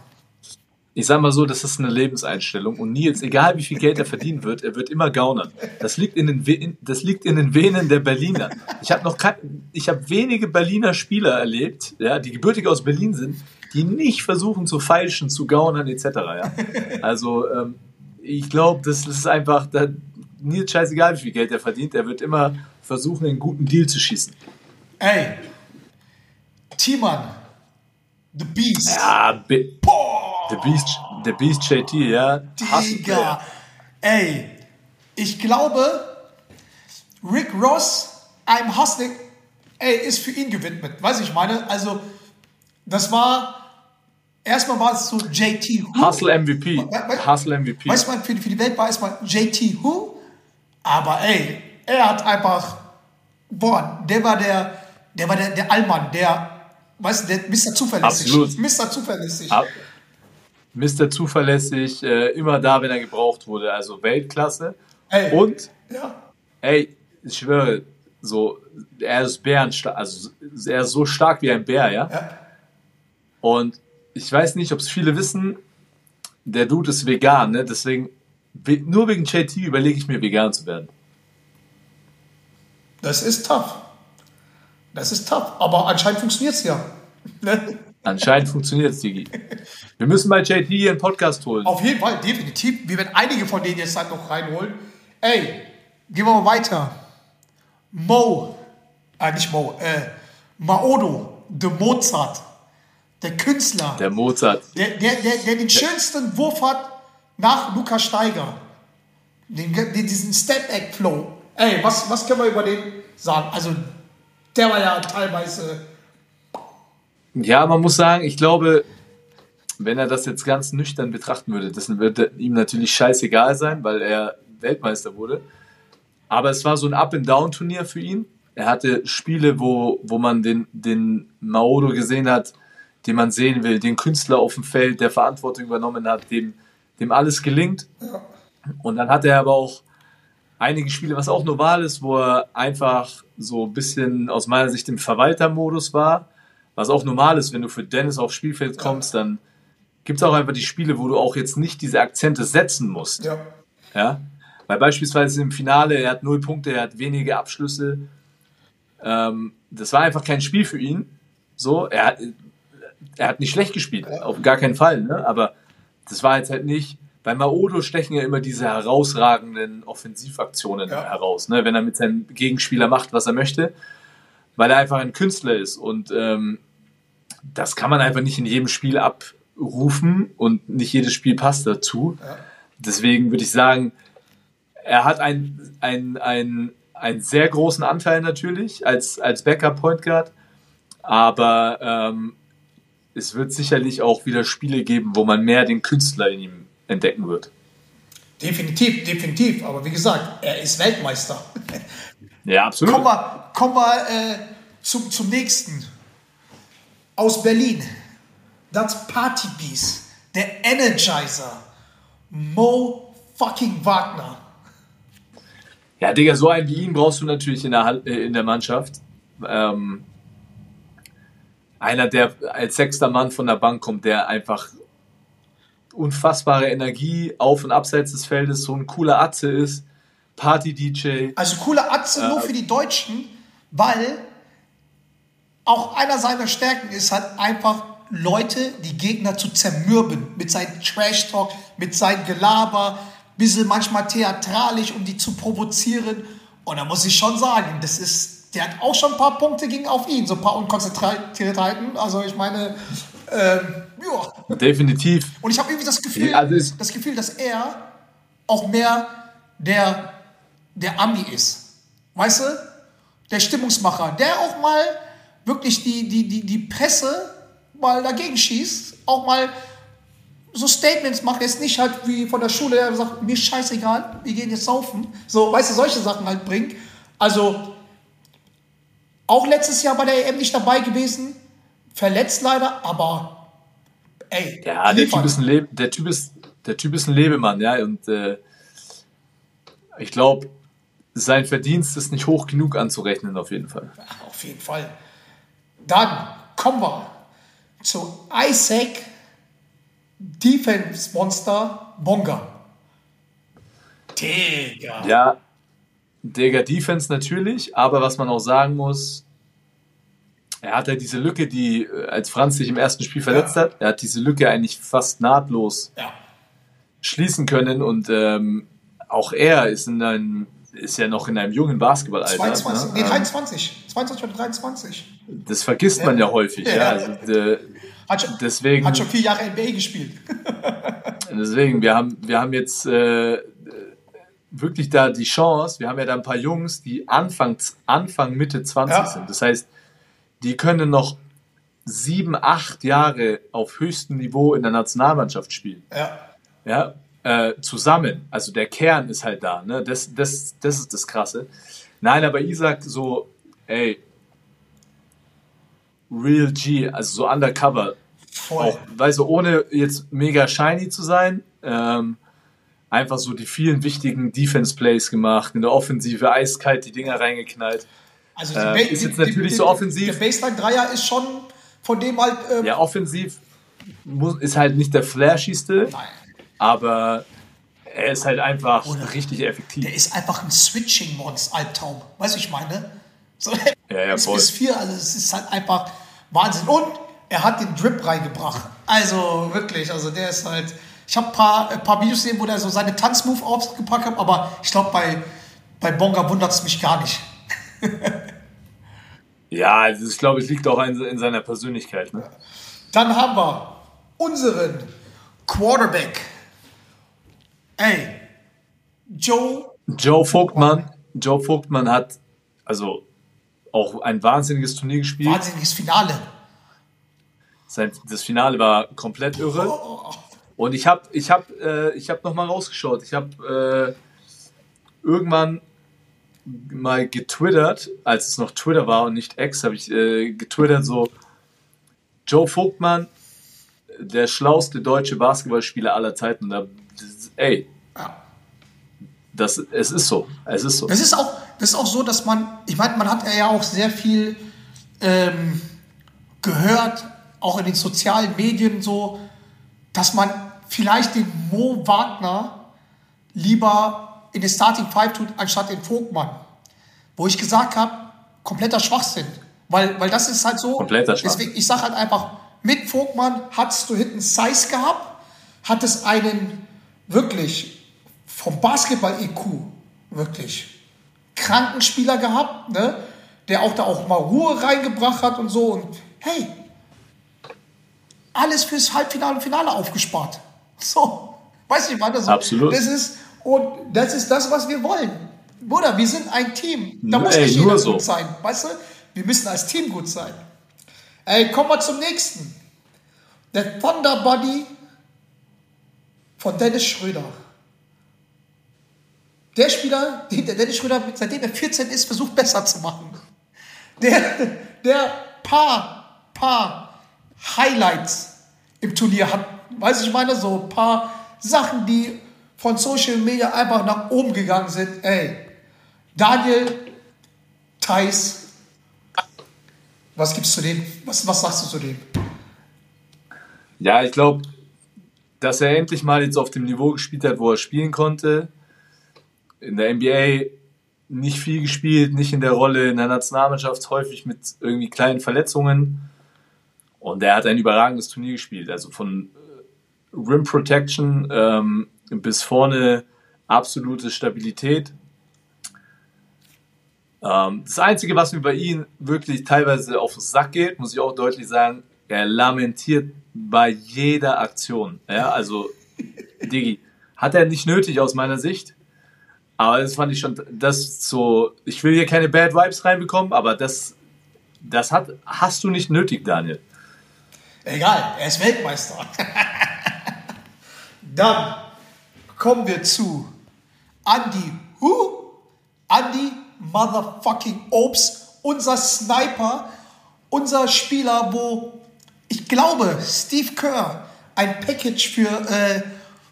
Ich sag mal so, das ist eine Lebenseinstellung und Nils, egal wie viel Geld er verdienen wird, er wird immer gaunern. Das liegt in den, We das liegt in den Venen der Berliner. Ich habe noch kein, ich habe wenige Berliner Spieler erlebt, ja, die gebürtig aus Berlin sind, die nicht versuchen zu feilschen, zu gaunern etc. Ja. Also ähm, ich glaube, das ist einfach, da, Nils scheißegal, wie viel Geld er verdient, er wird immer versuchen, einen guten Deal zu schießen. Ey, Timan, The Beast, Ja, Be The Beast, The Beast JT, ja. Digga, ey, ich glaube, Rick Ross, I'm Hustling, ey, ist für ihn gewidmet, weiß ich meine, also das war, erstmal war es so JT Who. Hustle MVP. We- Hustle MVP. Weißt du, für, für die Welt war erstmal JT Who, aber ey, er hat einfach, boah, der war der, der war der, der Allmann, der, weißt du, der Mr. Zuverlässig. Absolut. Mr. Zuverlässig. Ab- Mr. Zuverlässig, äh, immer da, wenn er gebraucht wurde. Also Weltklasse. Ey. Und, Ja. ey, ich schwöre, so, er ist bärenstark, also er ist so stark wie ein Bär, ja. Ja. Und ich weiß nicht, ob es viele wissen, der Dude ist vegan, ne? Deswegen, we- nur wegen JT überlege ich mir, vegan zu werden. Das ist tough. Das ist tough. Aber anscheinend funktioniert es ja. Ne? Anscheinend funktioniert es, Digi. Wir müssen bei JT hier einen Podcast holen. Auf jeden Fall, definitiv. Wir werden einige von denen jetzt dann noch reinholen. Ey, gehen wir mal weiter. Mo, äh, nicht Mo, äh, Maodo, der Mozart, der Künstler, Der Mozart. der, der, der, der den schönsten Wurf hat nach Lukas Steiger. Den, den, diesen Step-Back-Flow. Ey, was, was können wir über den sagen? Also, der war ja teilweise. Ja, man muss sagen, ich glaube, wenn er das jetzt ganz nüchtern betrachten würde, das würde ihm natürlich scheißegal sein, weil er Weltmeister wurde. Aber es war so ein Up-and-Down-Turnier für ihn. Er hatte Spiele, wo, wo man den, den Maodo gesehen hat, den man sehen will, den Künstler auf dem Feld, der Verantwortung übernommen hat, dem, dem alles gelingt. Und dann hat er aber auch einige Spiele, was auch normal ist, wo er einfach so ein bisschen aus meiner Sicht im Verwaltermodus war. Was auch normal ist, wenn du für Dennis aufs Spielfeld kommst, dann gibt es auch einfach die Spiele, wo du auch jetzt nicht diese Akzente setzen musst. Ja. Ja? Weil beispielsweise im Finale, er hat null Punkte, er hat wenige Abschlüsse. Ähm, das war einfach kein Spiel für ihn. So, er hat, er hat nicht schlecht gespielt, auf gar keinen Fall, ne? Aber das war jetzt halt nicht. Bei Maodo stechen ja immer diese herausragenden Offensivaktionen Ja. heraus, ne? wenn er mit seinem Gegenspieler macht, was er möchte, weil er einfach ein Künstler ist. Und ähm, das kann man einfach nicht in jedem Spiel abrufen und nicht jedes Spiel passt dazu. Deswegen würde ich sagen, er hat einen, einen, einen, einen sehr großen Anteil natürlich als, als Backup-Point Guard, aber ähm, es wird sicherlich auch wieder Spiele geben, wo man mehr den Künstler in ihm entdecken wird. Definitiv, definitiv. Aber wie gesagt, er ist Weltmeister. Ja, absolut. Kommen wir, kommen wir äh, zum, zum nächsten. Aus Berlin. Das Party Beast. Der Energizer. Mo fucking Wagner. Ja, Digga, so einen wie ihn brauchst du natürlich in der, Hand- äh, in der Mannschaft. Ähm, einer, der als sechster Mann von der Bank kommt, der einfach unfassbare Energie auf und abseits des Feldes, so ein cooler Atze ist, Party-DJ. Also cooler Atze nur für die Deutschen, weil auch einer seiner Stärken ist halt einfach Leute, die Gegner zu zermürben. Mit seinem Trash-Talk, mit seinem Gelaber, bisschen manchmal theatralisch, um die zu provozieren. Und da muss ich schon sagen, das ist, der hat auch schon ein paar Punkte gegen auf ihn, so ein paar Unkonzentriertheiten. Also ich meine, ähm, ja. Definitiv. Und ich habe irgendwie das Gefühl, Ja, also das Gefühl, dass er auch mehr der, der Ami ist. Weißt du? Der Stimmungsmacher, der auch mal wirklich die, die, die, die Presse mal dagegen schießt, auch mal so Statements macht, jetzt nicht halt wie von der Schule, der sagt, mir scheißegal, wir gehen jetzt saufen. So, weißt du, solche Sachen halt bringt. Also, auch letztes Jahr bei der EM nicht dabei gewesen, verletzt leider, aber ey, Ja, der. Typ ist ein Leb der Typ ist der Typ ist ein Lebemann, ja, und äh, ich glaube, sein Verdienst ist nicht hoch genug anzurechnen auf jeden Fall. Auf jeden Fall. Dann kommen wir zu Isaac Defense Monster Bonga. Digga. Ja, Digga, Defense natürlich, aber was man auch sagen muss, er hat ja diese Lücke, die, äh, als Franz sich im ersten Spiel verletzt Ja. hat, er hat diese Lücke eigentlich fast nahtlos Ja. schließen können und ähm, auch er ist in einem, ist ja noch in einem jungen Basketballalter. 22, ne? nee, Ähm, 23. 22 oder 23. Das vergisst man ja häufig, Ja. ja. Also, äh, Hat schon, deswegen, hat schon vier Jahre NBA gespielt. [laughs] deswegen, wir haben, wir haben jetzt äh, wirklich da die Chance, wir haben ja da ein paar Jungs, die Anfang, Anfang Mitte 20 Ja. sind. Das heißt, die können noch sieben, acht Jahre auf höchstem Niveau in der Nationalmannschaft spielen. Ja. ja, äh, zusammen. Also der Kern ist halt da, ne? Das, das, das ist das Krasse. Nein, aber Isaac so, ey, Real G, also so undercover, Voll. auch, weißt du, ohne jetzt mega shiny zu sein, ähm, einfach so die vielen wichtigen Defense-Plays gemacht, in der Offensive eiskalt die Dinger reingeknallt. Also Äh, Ba- ist jetzt natürlich so offensiv. Der Baseline-Dreier ist schon von dem halt. Ähm, Ja, offensiv muss, ist halt nicht der flashigste, Nein. Aber er ist halt einfach Oder- richtig effektiv. Der ist einfach ein Switching-Monster-Albtraum. Weißt du, ich meine? So, [laughs] Ja, ja, voll. bis vier, also es ist halt einfach Wahnsinn. Und er hat den Drip reingebracht. Also wirklich, also der ist halt. Ich habe ein paar, ein paar Videos gesehen, wo er so seine Tanzmove ausgepackt hat, aber ich glaube, bei, bei Bonga wundert es mich gar nicht. [laughs] Ja, also ich glaube, es liegt auch in, in seiner Persönlichkeit. Ne? Dann haben wir unseren Quarterback. Ey, Joe Joe Vogtmann, Joe Vogtmann hat also auch ein wahnsinniges Turnier gespielt. wahnsinniges Finale. Sein, das Finale war komplett irre. Oh, Und ich habe ich hab, äh, ich hab nochmal rausgeschaut. Ich habe äh, irgendwann mal getwittert, als es noch Twitter war und nicht X, habe ich äh, getwittert so, Joe Vogtmann, der schlauste deutsche Basketballspieler aller Zeiten. Und da, ey, Ja. das, es ist so. Es ist so. Das ist auch, das ist auch so, dass man, ich meine, man hat ja auch sehr viel ähm, gehört, auch in den sozialen Medien so, dass man vielleicht den Mo Wagner lieber in den Starting Five tut, anstatt den Vogtmann. Wo ich gesagt habe, kompletter Schwachsinn. Weil, weil das ist halt so. Kompletter Schwachsinn. Deswegen, ich sage halt einfach, mit Vogtmann hattest du hinten Size gehabt, hattest einen wirklich vom Basketball-IQ wirklich kranken Spieler gehabt, ne? der auch da auch mal Ruhe reingebracht hat und so. Und hey, alles fürs Halbfinale und Finale aufgespart. [laughs] So, weißt du, ich meine, so, Absolut. Das ist, und das ist das, was wir wollen. Bruder, wir sind ein Team. Da Nur- muss ey, nicht jeder nur gut so. sein. Weißt du, wir müssen als Team gut sein. Ey, kommen wir zum nächsten. Der Thunder Buddy von Dennis Schröder. Der Spieler, den der Dennis Schröder, seitdem er 14 ist, versucht besser zu machen. Der, der paar, paar Highlights im Turnier hat. Weiß ich meine, so ein paar Sachen, die von Social Media einfach nach oben gegangen sind. Ey, Daniel Theiss, was gibst du dem? Was, was sagst du zu dem? Ja, ich glaube, dass er endlich mal jetzt auf dem Niveau gespielt hat, wo er spielen konnte. In der NBA nicht viel gespielt, nicht in der Rolle in der Nationalmannschaft, häufig mit irgendwie kleinen Verletzungen. Und der hat ein überragendes Turnier gespielt. Also von äh, Rim Protection ähm, bis vorne absolute Stabilität. Ähm, das Einzige, was mir bei ihm wirklich teilweise auf den Sack geht, muss ich auch deutlich sagen, er lamentiert bei jeder Aktion. Ja, also, Digi, hat er nicht nötig aus meiner Sicht. Aber das fand ich schon, das so, ich will hier keine Bad Vibes reinbekommen, aber das, das hat, hast du nicht nötig, Daniel. Egal, er ist Weltmeister. [laughs] Dann kommen wir zu Andy Who? Andy Motherfucking Obst, unser Sniper, unser Spieler, wo ich glaube, Steve Kerr ein Package für, äh,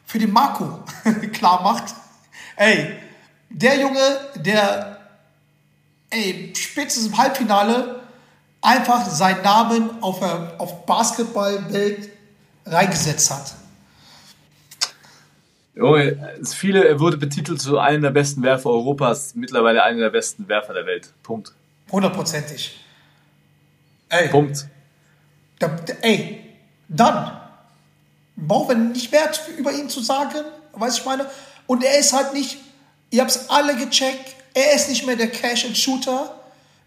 für den Marco [laughs] klar macht. Ey, der Junge, der ey, spätestens im Halbfinale einfach seinen Namen auf, auf Basketballwelt reingesetzt hat. Junge, viele, er wurde betitelt zu einem der besten Werfer Europas, mittlerweile einer der besten Werfer der Welt. Punkt. Hundertprozentig. Ey, Punkt. Da, ey, dann brauchen wir nicht mehr über ihn zu sagen, weiß ich meine. Und er ist halt nicht, ihr habt es alle gecheckt, er ist nicht mehr der Cash-and-Shooter.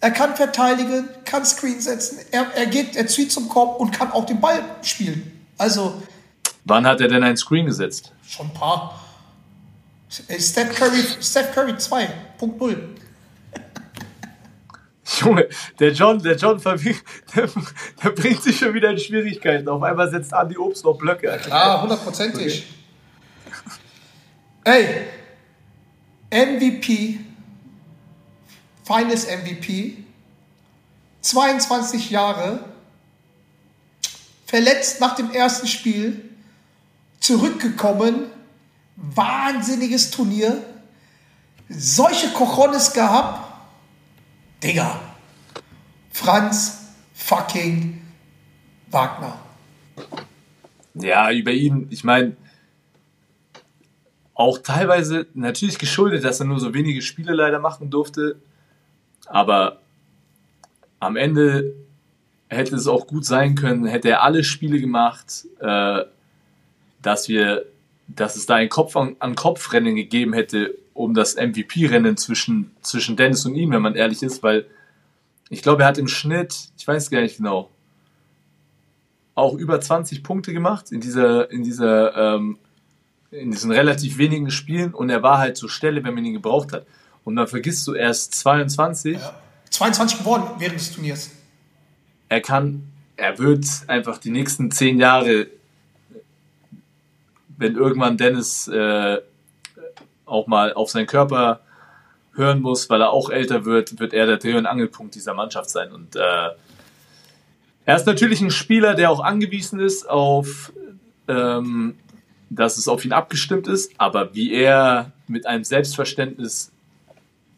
Er kann verteidigen, kann Screen setzen, er, er geht, er zieht zum Korb und kann auch den Ball spielen. Also Wann hat er denn ein Screen gesetzt? schon ein paar. Steph Curry, Steph Curry 2.0. Junge, der John, der John, der, der bringt sich schon wieder in Schwierigkeiten. Auf einmal setzt Andi Obst noch Blöcke. Alter. Ah, hundertprozentig. Ey, MVP, Finals MVP, 22 Jahre, verletzt nach dem ersten Spiel, zurückgekommen, wahnsinniges Turnier, solche Cojones gehabt, Digga, Franz fucking Wagner. Ja, über ihn, ich meine, auch teilweise natürlich geschuldet, dass er nur so wenige Spiele leider machen durfte. Aber am Ende hätte es auch gut sein können, hätte er alle Spiele gemacht, äh, dass wir, dass es da ein Kopf an, an Kopfrennen gegeben hätte um das MVP-Rennen zwischen, zwischen Dennis und ihm, wenn man ehrlich ist, weil ich glaube, er hat im Schnitt, ich weiß gar nicht genau, auch über 20 Punkte gemacht in dieser, in dieser, ähm, in diesen relativ wenigen Spielen und er war halt zur Stelle, wenn man ihn gebraucht hat. Und dann vergisst du erst 22, Ja. 22 geworden während des Turniers. er kann, er wird einfach die nächsten zehn Jahre, wenn irgendwann Dennis äh, auch mal auf seinen Körper hören muss, weil er auch älter wird, wird er der Dreh- und Angelpunkt dieser Mannschaft sein. Und äh, er ist natürlich ein Spieler, der auch angewiesen ist auf, ähm, dass es auf ihn abgestimmt ist, aber wie er mit einem Selbstverständnis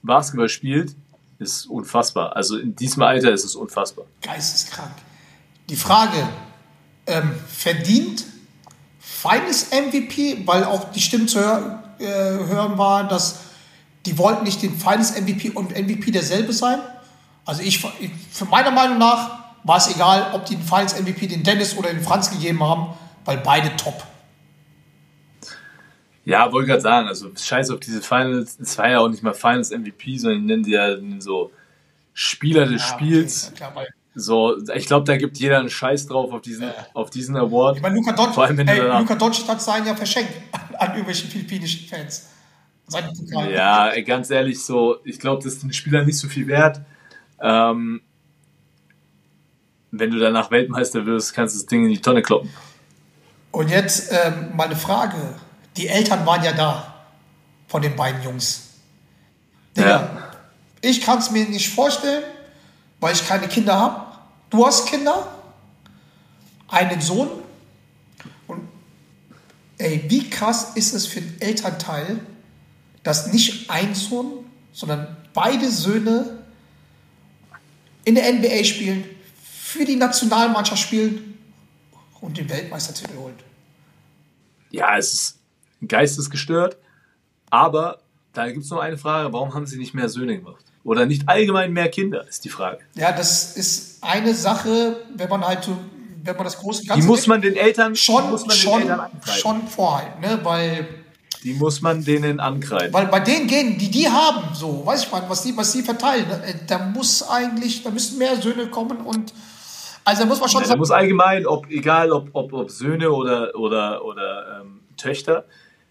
Basketball spielt, ist unfassbar. Also in diesem Alter ist es unfassbar. Geisteskrank. Die Frage, ähm, verdient feines MVP, weil auch die Stimmen zu hör, äh, hören waren, dass die wollten nicht den feines MVP und MVP derselbe sein. Also ich, ich für meiner Meinung nach war es egal, ob die den feines MVP den Dennis oder den Franz gegeben haben, weil beide top. Ja, wollte gerade sagen, also scheiß auf diese Finals, es war ja auch nicht mal Finals MVP, sondern die nennen die ja so Spieler des Spiels. Okay, klar, So, ich glaube, da gibt jeder einen Scheiß drauf auf diesen, auf diesen Award. ich meine, Luka Doncic, ey, hat seinen ja verschenkt an, an irgendwelchen philippinischen Fans. Ja, ey, ganz ehrlich, so, ich glaube, das ist den Spielern nicht so viel wert. Ähm, wenn du danach Weltmeister wirst, kannst du das Ding in die Tonne kloppen. Und jetzt ähm, mal eine Frage. Die Eltern waren ja da von den beiden Jungs. Digga, Ja. ich kann es mir nicht vorstellen, weil ich keine Kinder habe. Du hast Kinder, einen Sohn. Und ey, wie krass ist es für den Elternteil, dass nicht ein Sohn, sondern beide Söhne in der NBA spielen, für die Nationalmannschaft spielen und den Weltmeistertitel holen. Ja, es ist geistesgestört, aber da gibt es noch eine Frage, warum haben sie nicht mehr Söhne gemacht? Oder nicht allgemein mehr Kinder, ist die Frage. Ja, das ist eine Sache, wenn man halt so wenn man das große Die Ganze muss nimmt, man den Eltern, die schon, muss man den schon, Eltern ankreiden. schon vorhalten, ne? weil, Die muss man denen ankreiden. weil bei den Genen, die die haben, so, weiß ich mal, was die, was die verteilen, ne? da muss eigentlich, da müssen mehr Söhne kommen und also da muss man schon Ja, da sagen, muss allgemein, ob, egal ob, ob, ob Söhne oder, oder, oder ähm, Töchter,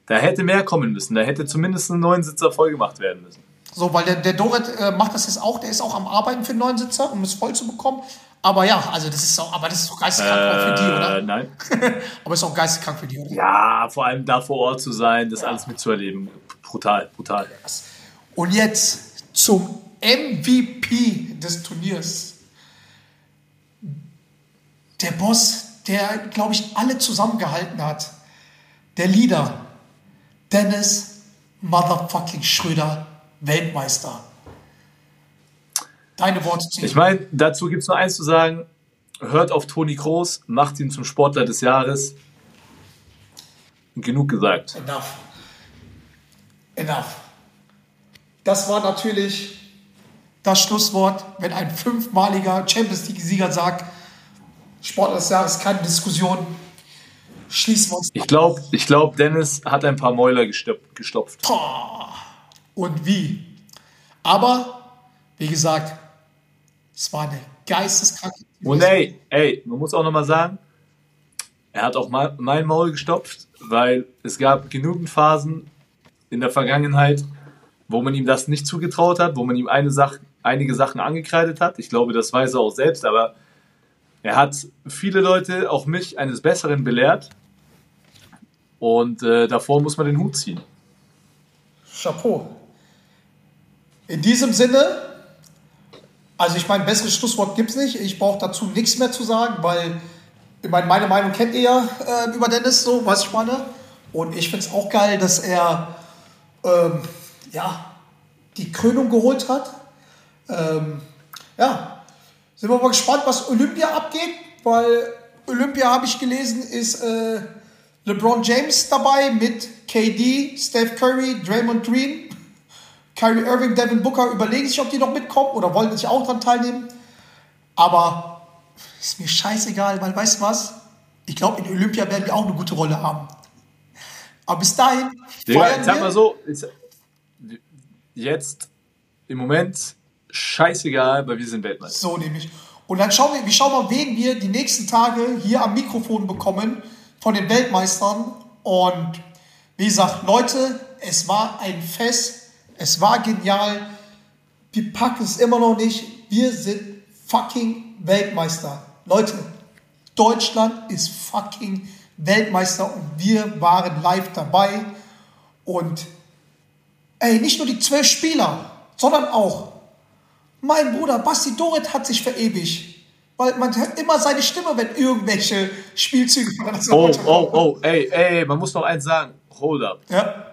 da hätte mehr kommen müssen. Da hätte zumindest ein Neunsitzer voll gemacht werden müssen. So, weil der, der Dorit äh, macht das jetzt auch, der ist auch am Arbeiten für den neuen Sitzer, um es voll zu bekommen. Aber ja, also das ist auch, aber das ist doch geisteskrank auch für die, Äh, oder? nein. [laughs] Aber ist auch geisteskrank für die, oder? Ja, vor allem da vor Ort zu sein, das alles mitzuerleben. Brutal, brutal. Und jetzt zum MVP des Turniers. Der Boss, der, glaube ich, alle zusammengehalten hat. Der Leader. Dennis Motherfucking Schröder, Weltmeister. Deine Worte zu ihm. Ich meine, dazu gibt es nur eins zu sagen. Hört auf Toni Kroos, macht ihn zum Sportler des Jahres. Genug gesagt. Enough. Enough. Das war natürlich das Schlusswort, wenn ein fünfmaliger Champions League-Sieger sagt, Sportler des Jahres, keine Diskussion, schließen wir uns. Ich glaube, ich glaub, Dennis hat ein paar Mäuler gestopft. gestopft. Und wie? Aber, wie gesagt, es war eine geisteskranke. Und ey, ey, man muss auch nochmal sagen, er hat auch mal mein Maul gestopft, weil es gab genügend Phasen in der Vergangenheit, wo man ihm das nicht zugetraut hat, wo man ihm eine Sache, einige Sachen angekreidet hat. Ich glaube, das weiß er auch selbst, aber er hat viele Leute, auch mich, eines Besseren belehrt. Und äh, davor muss man den Hut ziehen. Chapeau. In diesem Sinne, also ich meine, besseres Schlusswort gibt es nicht. Ich brauche dazu nichts mehr zu sagen, weil ich meine, meine Meinung kennt ihr ja äh, über Dennis, so, was ich meine. Und ich finde es auch geil, dass er ähm, ja, die Krönung geholt hat. Ähm, ja, sind wir mal gespannt, was Olympia abgeht, weil Olympia, habe ich gelesen, ist äh, LeBron James dabei mit KD, Steph Curry, Draymond Green, Kyrie Irving, Devin Booker überlegen sich, ob die noch mitkommen oder wollen sich auch daran teilnehmen. Aber ist mir scheißegal, weil weißt du was? Ich glaube, in Olympia werden wir auch eine gute Rolle haben. Aber bis dahin Digga, feiern sag mal so, jetzt im Moment scheißegal, weil wir sind Weltmeister. So nämlich. Und dann schauen wir, wir schauen mal, wen wir die nächsten Tage hier am Mikrofon bekommen von den Weltmeistern. Und wie gesagt, Leute, es war ein Fest. Es war genial. Wir packen es immer noch nicht. Wir sind fucking Weltmeister. Leute, Deutschland ist fucking Weltmeister und wir waren live dabei. Und ey, nicht nur die zwölf Spieler, sondern auch mein Bruder Basti Dorit hat sich verewigt. Weil man hört immer seine Stimme, wenn irgendwelche Spielzüge von der Oh, oh, oh, ey, ey, man muss noch eins sagen. Hold up. Ja.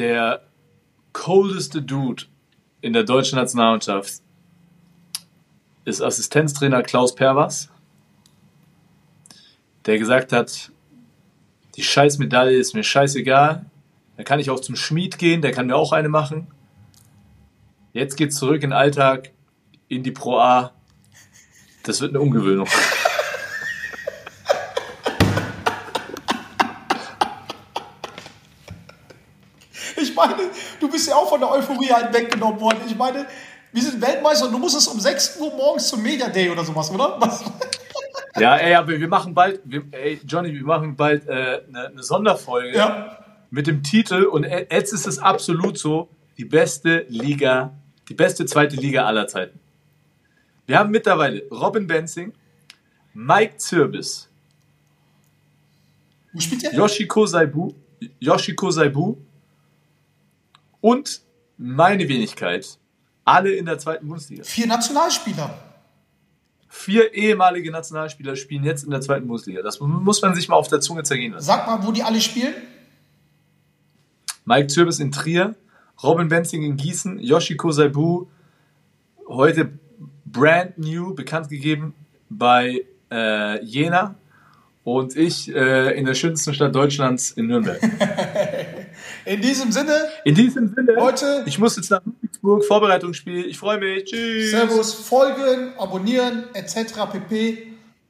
Der coldeste Dude in der deutschen Nationalmannschaft ist Assistenztrainer Klaus Perwas, der gesagt hat, die Scheißmedaille ist mir scheißegal. Da kann ich auch zum Schmied gehen, der kann mir auch eine machen. Jetzt geht's zurück in den Alltag, in die Pro A. Das wird eine Umgewöhnung. Ich meine, du bist ja auch von der Euphorie halt weggenommen worden. Ich meine, wir sind Weltmeister und du musstest um 6 Uhr morgens zum Media Day oder sowas, oder? Was? Ja, ey, aber wir machen bald, wir, ey, Johnny, wir machen bald äh, eine, eine Sonderfolge Ja. mit dem Titel und äh, jetzt ist es absolut so, die beste Liga, die beste zweite Liga aller Zeiten. Wir haben mittlerweile Robin Benzing, Mike Zirbis? Yoshiko Saibu, Yoshiko Saibu und meine Wenigkeit. Alle in der zweiten Bundesliga. Vier Nationalspieler. Vier ehemalige Nationalspieler spielen jetzt in der zweiten Bundesliga. Das muss man sich mal auf der Zunge zergehen lassen. Sag mal, wo die alle spielen. Mike Zirbis in Trier, Robin Benzing in Gießen, Yoshiko Saibu, heute brand new, bekannt gegeben bei äh, Jena und ich äh, in der schönsten Stadt Deutschlands in Nürnberg. [laughs] In diesem Sinne, In diesem Sinne, Leute. ich muss jetzt nach Ludwigsburg, Vorbereitungsspiel. Ich freue mich. Tschüss. Servus, folgen, abonnieren, etc. pp.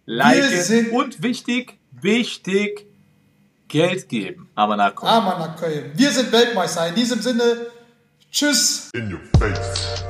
Liken. sind- Und wichtig, wichtig, Geld geben. Aber nach Amann nach Köln. Wir sind Weltmeister. In diesem Sinne, tschüss. In your face.